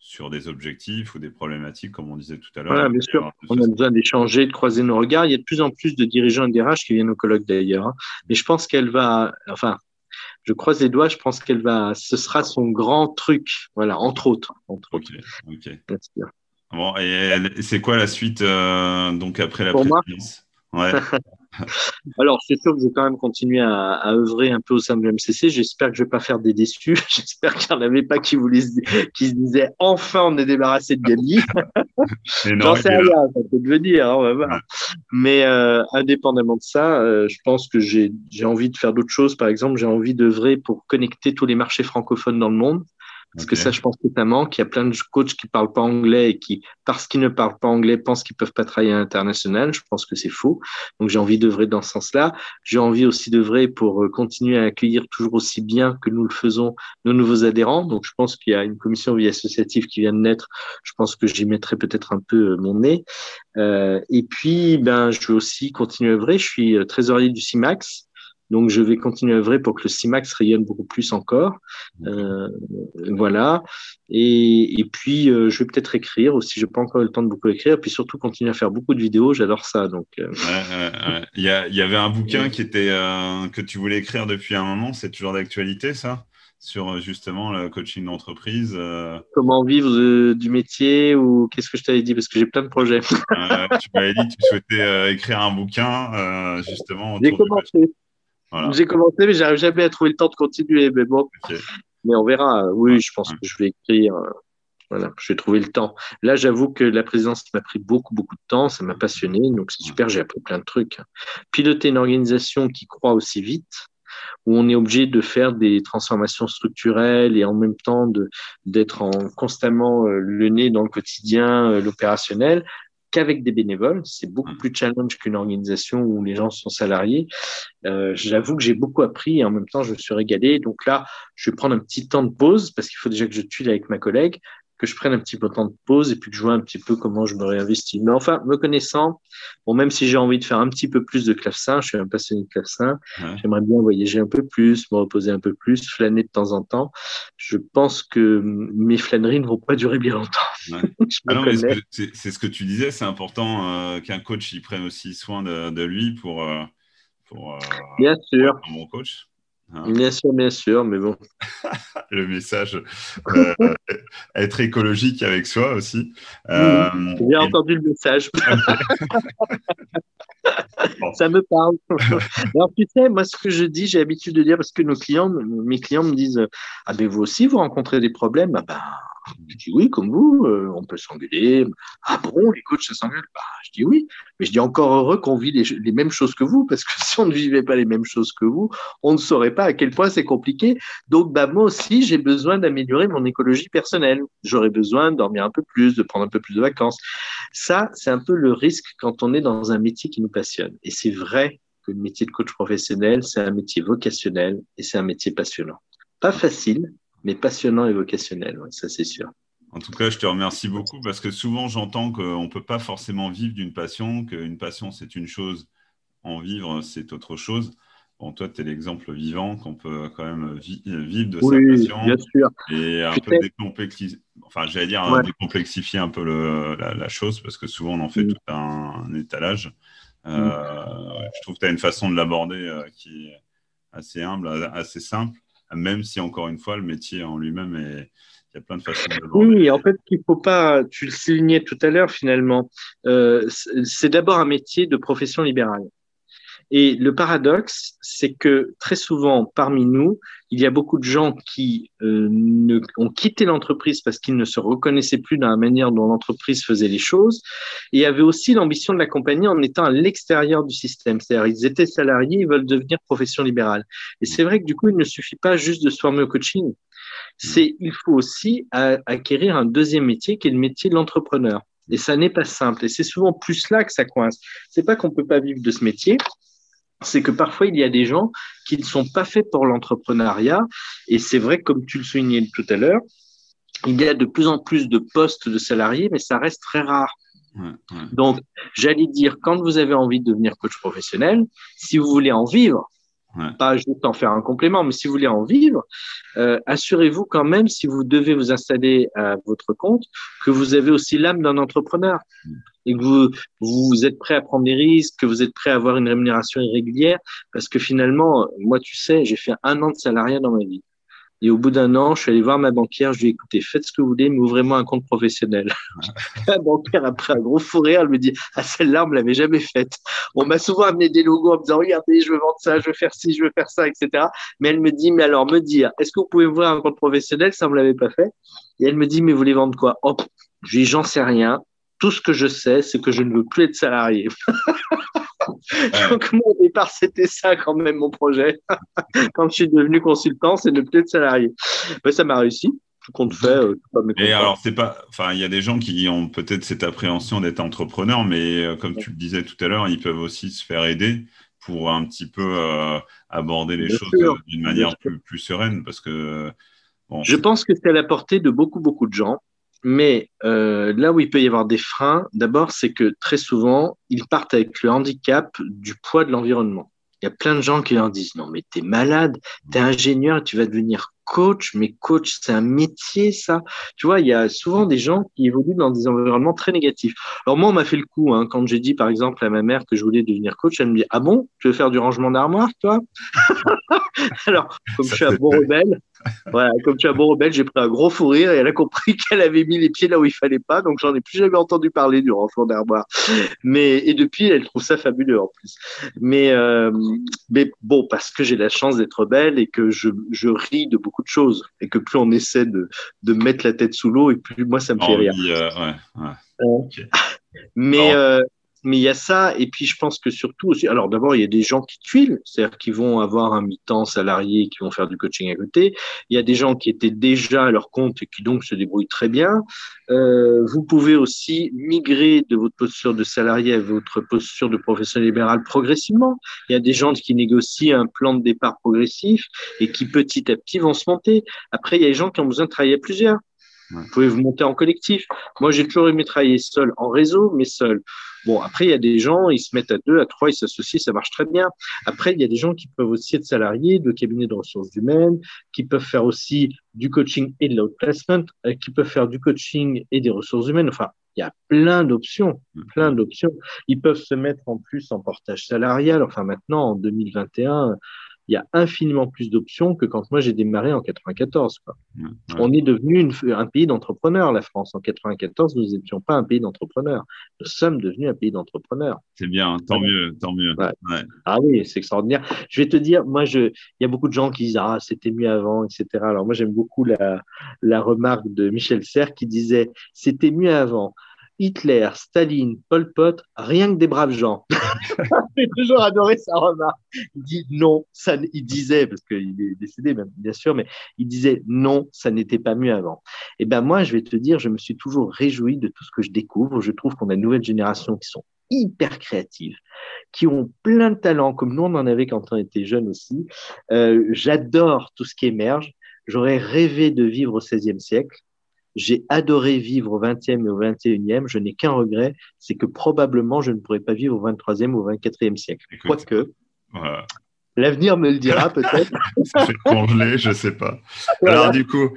sur des objectifs ou des problématiques, comme on disait tout à l'heure. Voilà, bien sûr. On a besoin d'échanger, de croiser nos regards. Il y a de plus en plus de dirigeants et DRH qui viennent au colloque d'ailleurs. Hein. Mais je pense qu'elle va, enfin, je croise les doigts, je pense qu'elle va, ce sera son grand truc, voilà, entre autres. Entre ok, ok. Bon, et c'est quoi la suite euh, donc après la présidence? Ouais. Alors, c'est sûr que je vais quand même continuer à, à, œuvrer un peu au sein de l'MCC. J'espère que je vais pas faire des déçus. J'espère qu'il n'y en avait pas qui, voulaient, qui se disaient enfin on est débarrassé de Gabi. J'en sais rien, ça peut devenir. Hein, on va voir. Mais euh, indépendamment de ça, euh, je pense que j'ai envie de faire d'autres choses. Par exemple, j'ai envie d'œuvrer pour connecter tous les marchés francophones dans le monde. Parce que ça, je pense que ça manque. Il y a plein de coachs qui parlent pas anglais et qui, parce qu'ils ne parlent pas anglais, pensent qu'ils peuvent pas travailler à l'international. Je pense que c'est faux. Donc, j'ai envie d'œuvrer dans ce sens-là. J'ai envie aussi d'œuvrer pour euh, continuer à accueillir toujours aussi bien que nous le faisons nos nouveaux adhérents. Donc, je pense qu'il y a une commission vie associative qui vient de naître. Je pense que j'y mettrai peut-être un peu euh, mon nez. Euh, et puis, ben, je vais aussi continuer à œuvrer. Je suis euh, trésorier du CIMAX. Donc, je vais continuer à œuvrer pour que le CIMAX rayonne beaucoup plus encore. Euh, voilà. Et, et puis, euh, je vais peut-être écrire aussi. Je n'ai pas encore eu le temps de beaucoup écrire. Puis surtout, continuer à faire beaucoup de vidéos. J'adore ça. Donc, euh... ouais, ouais, Il, y a, il y avait un bouquin qui était que tu voulais écrire depuis un moment. C'est toujours d'actualité, ça? Sur justement le coaching d'entreprise. Euh... Comment vivre de, du métier ou qu'est-ce que je t'avais dit? Parce que j'ai plein de projets. euh, tu m'avais dit que tu souhaitais euh, écrire un bouquin justement. J'ai commencé. Voilà. J'ai commencé, mais j'arrive jamais à trouver le temps de continuer. Mais bon, okay. mais on verra. Oui, je pense que je vais écrire. Voilà, je vais trouver le temps. Là, j'avoue que la présidence m'a pris beaucoup, beaucoup de temps. Ça m'a passionné. Donc, c'est super. J'ai appris plein de trucs. Piloter une organisation qui croit aussi vite, où on est obligé de faire des transformations structurelles et en même temps d'être en constamment euh, le nez dans le quotidien, euh, l'opérationnel, qu'avec des bénévoles. C'est beaucoup plus challenge qu'une organisation où les gens sont salariés. Euh, J'avoue que j'ai beaucoup appris et en même temps, je me suis régalé. Donc là, je vais prendre un petit temps de pause parce qu'il faut déjà que je tue avec ma collègue, que je prenne un petit peu de temps de pause et puis que je vois un petit peu comment je me réinvestis. Mais enfin, me connaissant, bon, même si j'ai envie de faire un petit peu plus de clavecin, je suis un passionné de clavecin, ouais. j'aimerais bien voyager un peu plus, me reposer un peu plus, flâner de temps en temps. Je pense que mes flâneries ne vont pas durer bien longtemps. Ouais. ah c'est ce que tu disais, c'est important euh, qu'un coach il prenne aussi soin de, de lui pour, euh, pour, euh, bien sûr. un bon coach? Hein. Bien sûr, bien sûr, mais bon. le message, euh, être écologique avec soi aussi. Euh, mmh. J'ai entendu le message. Ça me parle. Alors, tu sais, moi, ce que je dis, j'ai l'habitude de dire, parce que nos clients, mes clients me disent Ah, ben vous aussi, vous rencontrez des problèmes Ah, ben, je dis oui, comme vous, euh, on peut s'engueuler. Ah bon, les coachs, ça bah, Je dis oui, mais je dis encore heureux qu'on vit les, les, mêmes choses que vous, parce que si on ne vivait pas les mêmes choses que vous, on ne saurait pas à quel point c'est compliqué. Donc, bah, moi aussi, j'ai besoin d'améliorer mon écologie personnelle. J'aurais besoin de dormir un peu plus, de prendre un peu plus de vacances. Ça, c'est un peu le risque quand on est dans un métier qui nous passionne. Et c'est vrai que le métier de coach professionnel, c'est un métier vocationnel et c'est un métier passionnant. Pas facile, mais passionnant et vocationnel, ouais, ça c'est sûr. En tout cas, je te remercie beaucoup parce que souvent j'entends qu'on ne peut pas forcément vivre d'une passion, qu'une passion c'est une chose, en vivre c'est autre chose. Bon, toi, tu es l'exemple vivant qu'on peut quand même vi vivre de oui, sa passion bien sûr. et un peu décomplexifier, enfin, j'allais dire ouais. décomplexifier un peu le, la, la, chose parce que souvent on en fait mmh. tout un, un étalage. Euh, mmh. Je trouve que tu as une façon de l'aborder euh, qui est assez humble, assez simple même si encore une fois le métier en lui-même est il y a plein de façons de Oui, en fait, il faut pas, tu le soulignais tout à l'heure finalement, euh, c'est d'abord un métier de profession libérale. Et le paradoxe, c'est que très souvent, parmi nous, il y a beaucoup de gens qui euh, ont quitté l'entreprise parce qu'ils ne se reconnaissaient plus dans la manière dont l'entreprise faisait les choses et avaient aussi l'ambition de l'accompagner en étant à l'extérieur du système. C'est-à-dire, ils étaient salariés, ils veulent devenir profession libérale. Et c'est vrai que du coup, il ne suffit pas juste de se former au coaching. C'est, il faut aussi acquérir un deuxième métier qui est le métier de l'entrepreneur. Et ça n'est pas simple. Et c'est souvent plus là que ça coince. C'est pas qu'on peut pas vivre de ce métier, c'est que parfois il y a des gens qui ne sont pas faits pour l'entrepreneuriat. Et c'est vrai, comme tu le soulignais tout à l'heure, il y a de plus en plus de postes de salariés, mais ça reste très rare. Ouais, ouais. Donc, j'allais dire, quand vous avez envie de devenir coach professionnel, si vous voulez en vivre, Ouais. pas juste en faire un complément, mais si vous voulez en vivre, euh, assurez-vous quand même, si vous devez vous installer à votre compte, que vous avez aussi l'âme d'un entrepreneur et que vous, vous êtes prêt à prendre des risques, que vous êtes prêt à avoir une rémunération irrégulière, parce que finalement, moi, tu sais, j'ai fait un an de salariat dans ma vie. Et au bout d'un an, je suis allé voir ma banquière. Je lui ai dit, écoutez, faites ce que vous voulez, mais ouvrez-moi un compte professionnel. la banquière, après un gros fou rire, elle me dit, ah, celle-là, on me l'avait jamais faite. On m'a souvent amené des logos en me disant, regardez, je veux vendre ça, je veux faire ci, je veux faire ça, etc. Mais elle me dit, mais alors, me dire, est-ce que vous pouvez ouvrir un compte professionnel? Ça, on me l'avait pas fait. Et elle me dit, mais vous voulez vendre quoi? Oh, je lui dis, j'en sais rien. Tout ce que je sais, c'est que je ne veux plus être salarié. Donc, mon départ, c'était ça quand même, mon projet. quand je suis devenu consultant, c'est ne plus être salarié. Ben, ça m'a réussi. Tout compte fait. Euh, et alors, c'est pas. Enfin, il y a des gens qui ont peut-être cette appréhension d'être entrepreneur, mais euh, comme tu le disais tout à l'heure, ils peuvent aussi se faire aider pour un petit peu euh, aborder les choses d'une manière plus, plus, sereine. Parce que. je pense que c'est à la portée de beaucoup, beaucoup de gens. Mais euh, là où il peut y avoir des freins, d'abord, c'est que très souvent, ils partent avec le handicap du poids de l'environnement. Il y a plein de gens qui leur disent, non, mais t'es malade, t'es ingénieur, tu vas devenir coach, mais coach, c'est un métier, ça. Tu vois, il y a souvent des gens qui évoluent dans des environnements très négatifs. Alors moi, on m'a fait le coup, hein, quand j'ai dit, par exemple, à ma mère que je voulais devenir coach, elle me dit, ah bon, tu veux faire du rangement d'armoire, toi Alors, comme je suis un bon rebelle, voilà, comme tu as bon rebelle, j'ai pris un gros fou rire et elle a compris qu'elle avait mis les pieds là où il fallait pas, donc j'en ai plus jamais entendu parler du rangement d'armoire. Mais et depuis, elle trouve ça fabuleux en plus. Mais euh, mais bon, parce que j'ai la chance d'être belle et que je, je ris de beaucoup de choses et que plus on essaie de, de mettre la tête sous l'eau et plus moi ça me fait rire. Euh, ouais, ouais. Euh, mais euh, mais il y a ça, et puis je pense que surtout aussi, alors d'abord, il y a des gens qui tuilent, c'est-à-dire qui vont avoir un mi-temps salarié, qui vont faire du coaching à côté. Il y a des gens qui étaient déjà à leur compte et qui donc se débrouillent très bien. Euh, vous pouvez aussi migrer de votre posture de salarié à votre posture de professionnel libéral progressivement. Il y a des gens qui négocient un plan de départ progressif et qui petit à petit vont se monter. Après, il y a des gens qui ont besoin de travailler à plusieurs. Vous pouvez vous monter en collectif. Moi, j'ai toujours aimé travailler seul, en réseau, mais seul. Bon, après, il y a des gens, ils se mettent à deux, à trois, ils s'associent, ça marche très bien. Après, il y a des gens qui peuvent aussi être salariés de cabinets de ressources humaines, qui peuvent faire aussi du coaching et de l'outplacement, euh, qui peuvent faire du coaching et des ressources humaines. Enfin, il y a plein d'options, plein d'options. Ils peuvent se mettre en plus en portage salarial. Enfin, maintenant, en 2021, il y a infiniment plus d'options que quand moi j'ai démarré en 94. Quoi. On est devenu un pays d'entrepreneurs, la France. En 94, nous n'étions pas un pays d'entrepreneurs. Nous sommes devenus un pays d'entrepreneurs. C'est bien, tant mieux, tant mieux. Ah oui, c'est extraordinaire. Je vais te dire, moi, je, il y a beaucoup de gens qui disent ah c'était mieux avant, etc. Alors moi j'aime beaucoup la, la remarque de Michel Serres qui disait c'était mieux avant. Hitler, Staline, Pol Pot, rien que des braves gens. J'ai toujours adoré sa remarque. Il dit non, ça, il disait, parce qu'il est décédé bien sûr, mais il disait non, ça n'était pas mieux avant. Et eh ben moi, je vais te dire, je me suis toujours réjoui de tout ce que je découvre. Je trouve qu'on a une nouvelle génération qui sont hyper créatives, qui ont plein de talents, comme nous on en avait quand on était jeunes aussi. Euh, j'adore tout ce qui émerge. J'aurais rêvé de vivre au XVIe siècle. J'ai adoré vivre au 20e et au 21e. Je n'ai qu'un regret, c'est que probablement je ne pourrais pas vivre au 23e ou au 24e siècle. Quoique, l'avenir me le dira peut-être. Ça fait congeler, je ne sais pas. Alors du coup,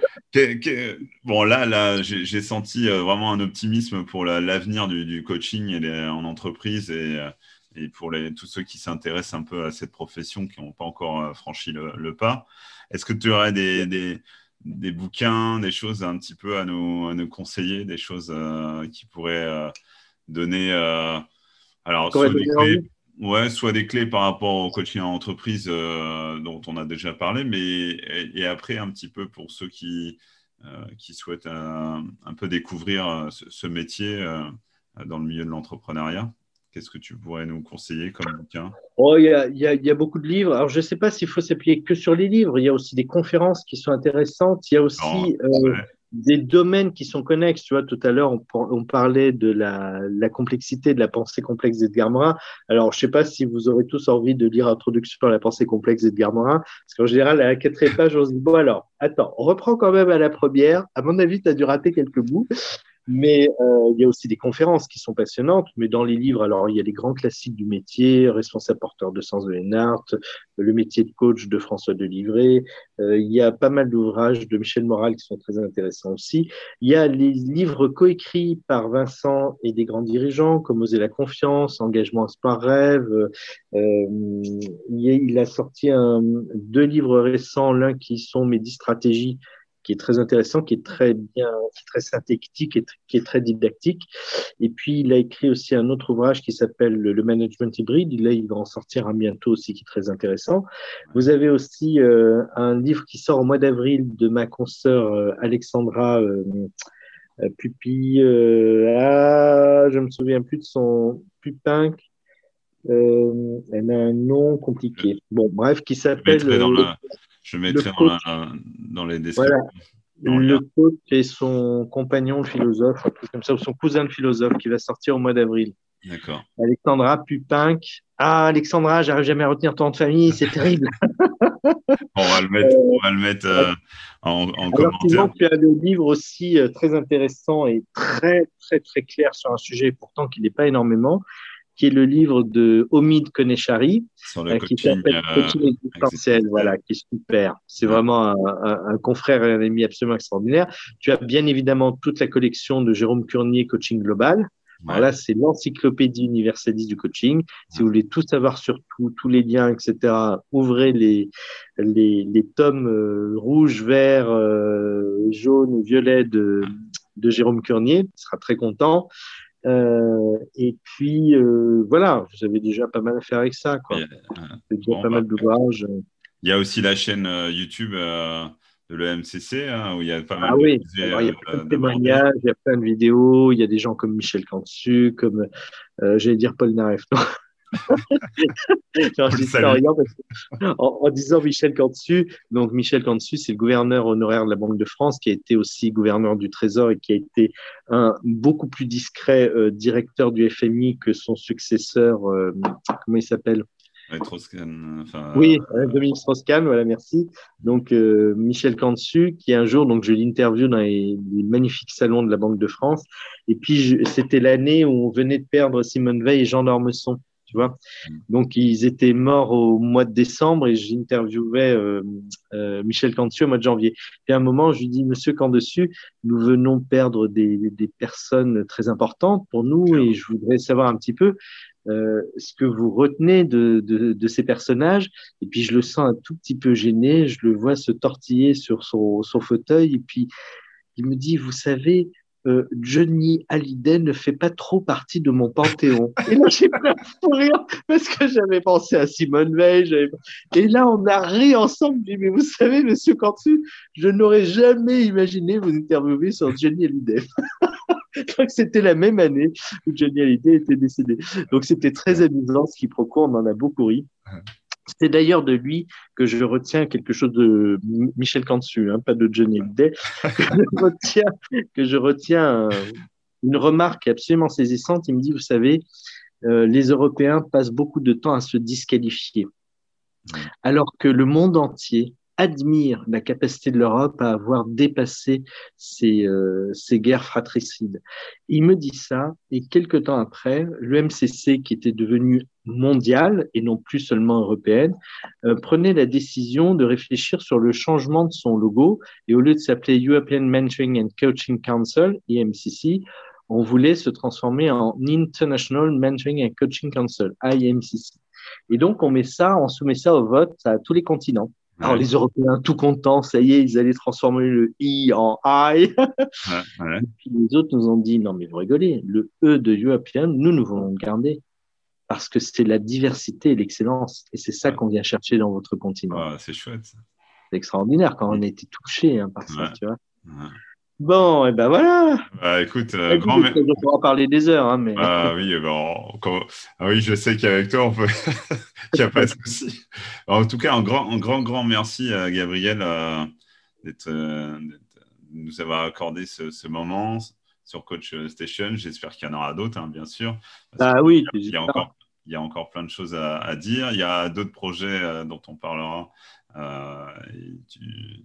bon là, là, j'ai senti euh, vraiment un optimisme pour l'avenir du, coaching et en entreprise et, euh, et pour les, tous ceux qui s'intéressent un peu à cette profession qui n'ont pas encore euh, franchi le, pas. Est-ce que tu aurais des, des des bouquins, des choses un petit peu à nous, à nous conseiller, des choses euh, qui pourraient euh, donner, euh, alors soit des clés, ouais, soit des clés par rapport au coaching en entreprise dont on a déjà parlé, mais et, après un petit peu pour ceux qui qui souhaitent un, peu découvrir ce, ce métier dans le milieu de l'entrepreneuriat. Qu'est-ce que tu pourrais nous conseiller comme bouquin? Oh, Il y, a, y, a, y, a, beaucoup de livres. Alors, je ne sais pas s'il faut s'appuyer que sur les livres. Il y a aussi des conférences qui sont intéressantes. Il y a aussi euh, des domaines qui sont connexes. Tu vois, tout à l'heure, on, on, parlait de la, la, complexité de la pensée complexe d'Edgar Morin. Alors, je ne sais pas si vous aurez tous envie de lire Introduction à la pensée complexe d'Edgar Morin. Parce qu'en général, à la quatrième page, on se dit, bon, alors, attends, on reprend quand même à la première. À mon avis, tu as dû rater quelques bouts. Mais euh, il y a aussi des conférences qui sont passionnantes. Mais dans les livres, alors il y a les grands classiques du métier, responsable porteur de sens de Lennart, le métier de coach de François Delivray. Euh, il y a pas mal d'ouvrages de Michel Moral qui sont très intéressants aussi. Il y a les livres coécrits par Vincent et des grands dirigeants, comme Oser la confiance, Engagement, espoir, rêve. Euh, il a sorti deux livres récents, l'un qui sont Mes dix stratégies qui est très intéressant, qui est très bien, qui est très synthétique et qui est très didactique. Et puis, il a écrit aussi un autre ouvrage qui s'appelle Le Management Hybride. Là, il va en sortir un bientôt aussi, qui est très intéressant. Vous avez aussi euh, un livre qui sort au mois d'avril de ma consoeur euh, Alexandra euh, euh Pupi. ah, je me souviens plus de son Pupin. elle a un nom compliqué. Bon, bref, qui s'appelle. Je mettrai dans, les descriptions. le coach et son compagnon, le philosophe, comme ça, ou son cousin le philosophe, qui va sortir au mois d'avril. D'accord. Alexandra Pupinck. Ah, Alexandra, j'arrive jamais à retenir ton nom de famille, c'est terrible. on va le mettre, on va le mettre euh, en, en Alors, commentaire. tu as le livre aussi euh, très intéressant et très, très, très clair sur un sujet, pourtant qui n'est pas énormément, qui est le livre de Omid Konechari, euh, qui s'appelle euh, Coaching existentiel, voilà, qui est super. C'est vraiment un, un, confrère et un ami absolument extraordinaire. Tu as bien évidemment toute la collection de Jérôme Curnier, Coaching Global. Alors là, c'est l'encyclopédie universaliste du coaching. Si vous voulez tout savoir sur tout, tous les liens, etc., ouvrez les, les, les tomes euh, rouges, verts, jaunes ou violets de, de Jérôme Curnier. Il sera très content. Euh, et puis, euh, voilà, vous avez déjà pas mal à faire avec ça. Quoi. C'est déjà pas bah, mal d'ouvrages. Il y a aussi la chaîne euh, YouTube de l'EMCC, hein, où il y a pas mal ah, oui. il y a plein de témoignages, il y a plein de vidéos, il y a des gens comme Michel Cantu, comme, j'allais dire Paul Naref. en, disant Michel Cantu, donc Michel Cantu, c'est le gouverneur honoraire de la Banque de France, qui a été aussi gouverneur du Trésor et qui a été un beaucoup plus discret euh, directeur du FMI que son successeur, euh, comment il s'appelle? Enfin, oui, Dominique Strauss-Kahn, voilà, merci. Donc, euh, Michel Cantu, qui un jour, donc je l'interview dans les, magnifiques salons de la Banque de France. Et puis, c'était l'année où on venait de perdre Simone Veil et Jean d'Ormesson. Mm. Donc, ils étaient morts au mois de décembre et j'interviewais euh, euh, Michel Cantu au mois de janvier. Et à un moment, je lui dis, Monsieur Candessus, nous venons perdre des, personnes très importantes pour nous et je voudrais savoir un petit peu euh, ce que vous retenez de, de, ces personnages. Et puis, je le sens un tout petit peu gêné, je le vois se tortiller sur son, son fauteuil et puis il me dit, vous savez, euh, Johnny Hallyday ne fait pas trop partie de mon panthéon. Et là, j'ai peur pour rire parce que j'avais pensé à Simone Veil. Et là, on a ri ensemble. Mais vous savez, monsieur Cantu, je n'aurais jamais imaginé vous interviewer sur Johnny Hallyday. Donc, c'était la même année où Johnny Hallyday était décédé. Donc, c'était très amusant ce qui quiproquo. On en a beaucoup ri. C'est d'ailleurs de lui que je retiens quelque chose de Michel Cantu, hein, pas de Johnny Hallyday, que je retiens, que je retiens une remarque absolument saisissante. Il me dit, vous savez, euh, les Européens passent beaucoup de temps à se disqualifier, alors que le monde entier admire la capacité de l'Europe à avoir dépassé ces, euh, ces, guerres fratricides. Il me dit ça, et quelques temps après, l'UMCC, qui était devenu mondiale et non plus seulement européenne, euh, prenait la décision de réfléchir sur le changement de son logo, et au lieu de s'appeler European Mentoring and Coaching Council, IMCC, on voulait se transformer en International Mentoring and Coaching Council, IMCC. Et donc, on met ça, on soumet ça au vote à tous les continents. Alors, les Européens, tout contents, ça y est, ils allaient transformer le I en I. Et puis les autres nous ont dit, non, mais vous rigolez, le E de European, nous, nous voulons le garder. Parce que c'est la diversité et l'excellence. Et c'est ça qu'on vient chercher dans votre continent. c'est chouette. C'est extraordinaire quand on a été touché hein, par ça, tu vois. Bon, et ben voilà. Bah, écoute, euh, grand. On pourra parler des heures, hein, mais. Ah oui, bon, ah oui, je sais qu'avec toi, on peut. Il n'y a pas de souci. En tout cas, un grand, un grand, grand merci à Gabriel euh, d'être, euh, de nous avoir accordé ce, moment sur Coach Station. J'espère qu'il y en aura d'autres, hein, bien sûr. Ah oui. Il y a encore il y a encore plein de choses à, dire. Il y a d'autres projets dont on parlera,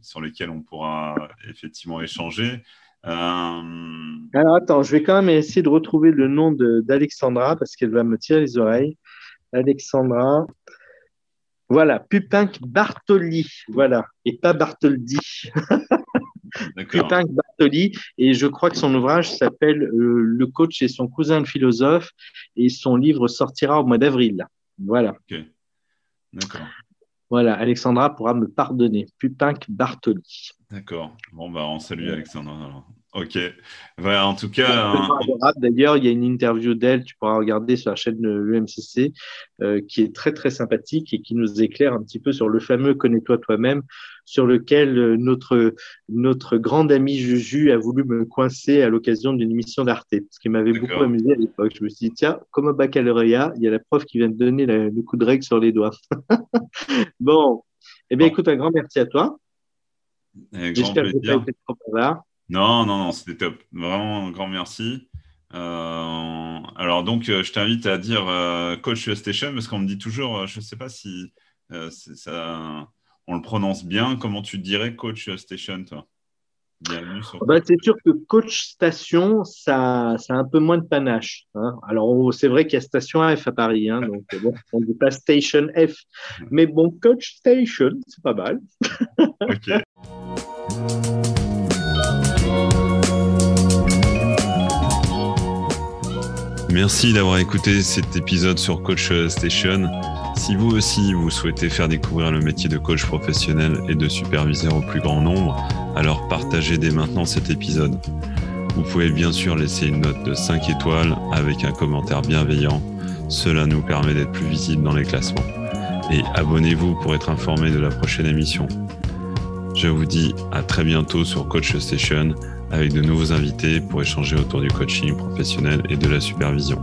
sur lesquels on pourra effectivement échanger. Alors attends, je vais quand même essayer de retrouver le nom d'Alexandra parce qu'elle va me tirer les oreilles. Alexandra. Voilà, Pupinck Bartoli, voilà, et pas Bartholdi. Pupinck Bartoli, et je crois que son ouvrage s'appelle euh, Le coach et son cousin le philosophe, et son livre sortira au mois d'avril. Voilà. D'accord. Voilà, Alexandra pourra me pardonner. Pupinck Bartoli. D'accord. Bon, bah, on salue Alexandra. Ok. Voilà, en tout cas. D'ailleurs, il y a une interview d'elle, tu pourras regarder sur la chaîne de l'UMCC, euh, qui est très, très sympathique et qui nous éclaire un petit peu sur le fameux Connais-toi toi-même, sur lequel euh, notre, notre grande amie Juju a voulu me coincer à l'occasion d'une émission d'Arte, ce qui m'avait beaucoup amusé à l'époque. Je me suis dit, tiens, comme au baccalauréat, il y a la prof qui vient de donner le coup de règle sur les doigts. bon. Eh bien, écoute, un grand merci à toi. J'espère que tu as été trop non, non, non, c'était top. Vraiment, un grand merci. Euh, alors donc, euh, je t'invite à dire euh, Coach Station parce qu'on me dit toujours, je ne sais pas si ça, on le prononce bien. Comment tu dirais Coach Station, toi? Bienvenue sur. Bah, c'est sûr que Coach Station, ça, ça a un peu moins de panache. Hein. Alors, c'est vrai qu'il y a Station F à Paris, hein, donc bon, on ne dit pas Station F. Mais bon, Coach Station, c'est pas mal. ok. Merci d'avoir écouté cet épisode sur Coach Station. Si vous aussi vous souhaitez faire découvrir le métier de coach professionnel et de superviseur au plus grand nombre, alors partagez dès maintenant cet épisode. Vous pouvez bien sûr laisser une note de 5 étoiles avec un commentaire bienveillant. Cela nous permet d'être plus visibles dans les classements. Et abonnez-vous pour être informé de la prochaine émission. Je vous dis à très bientôt sur Coach Station avec de nouveaux invités pour échanger autour du coaching professionnel et de la supervision.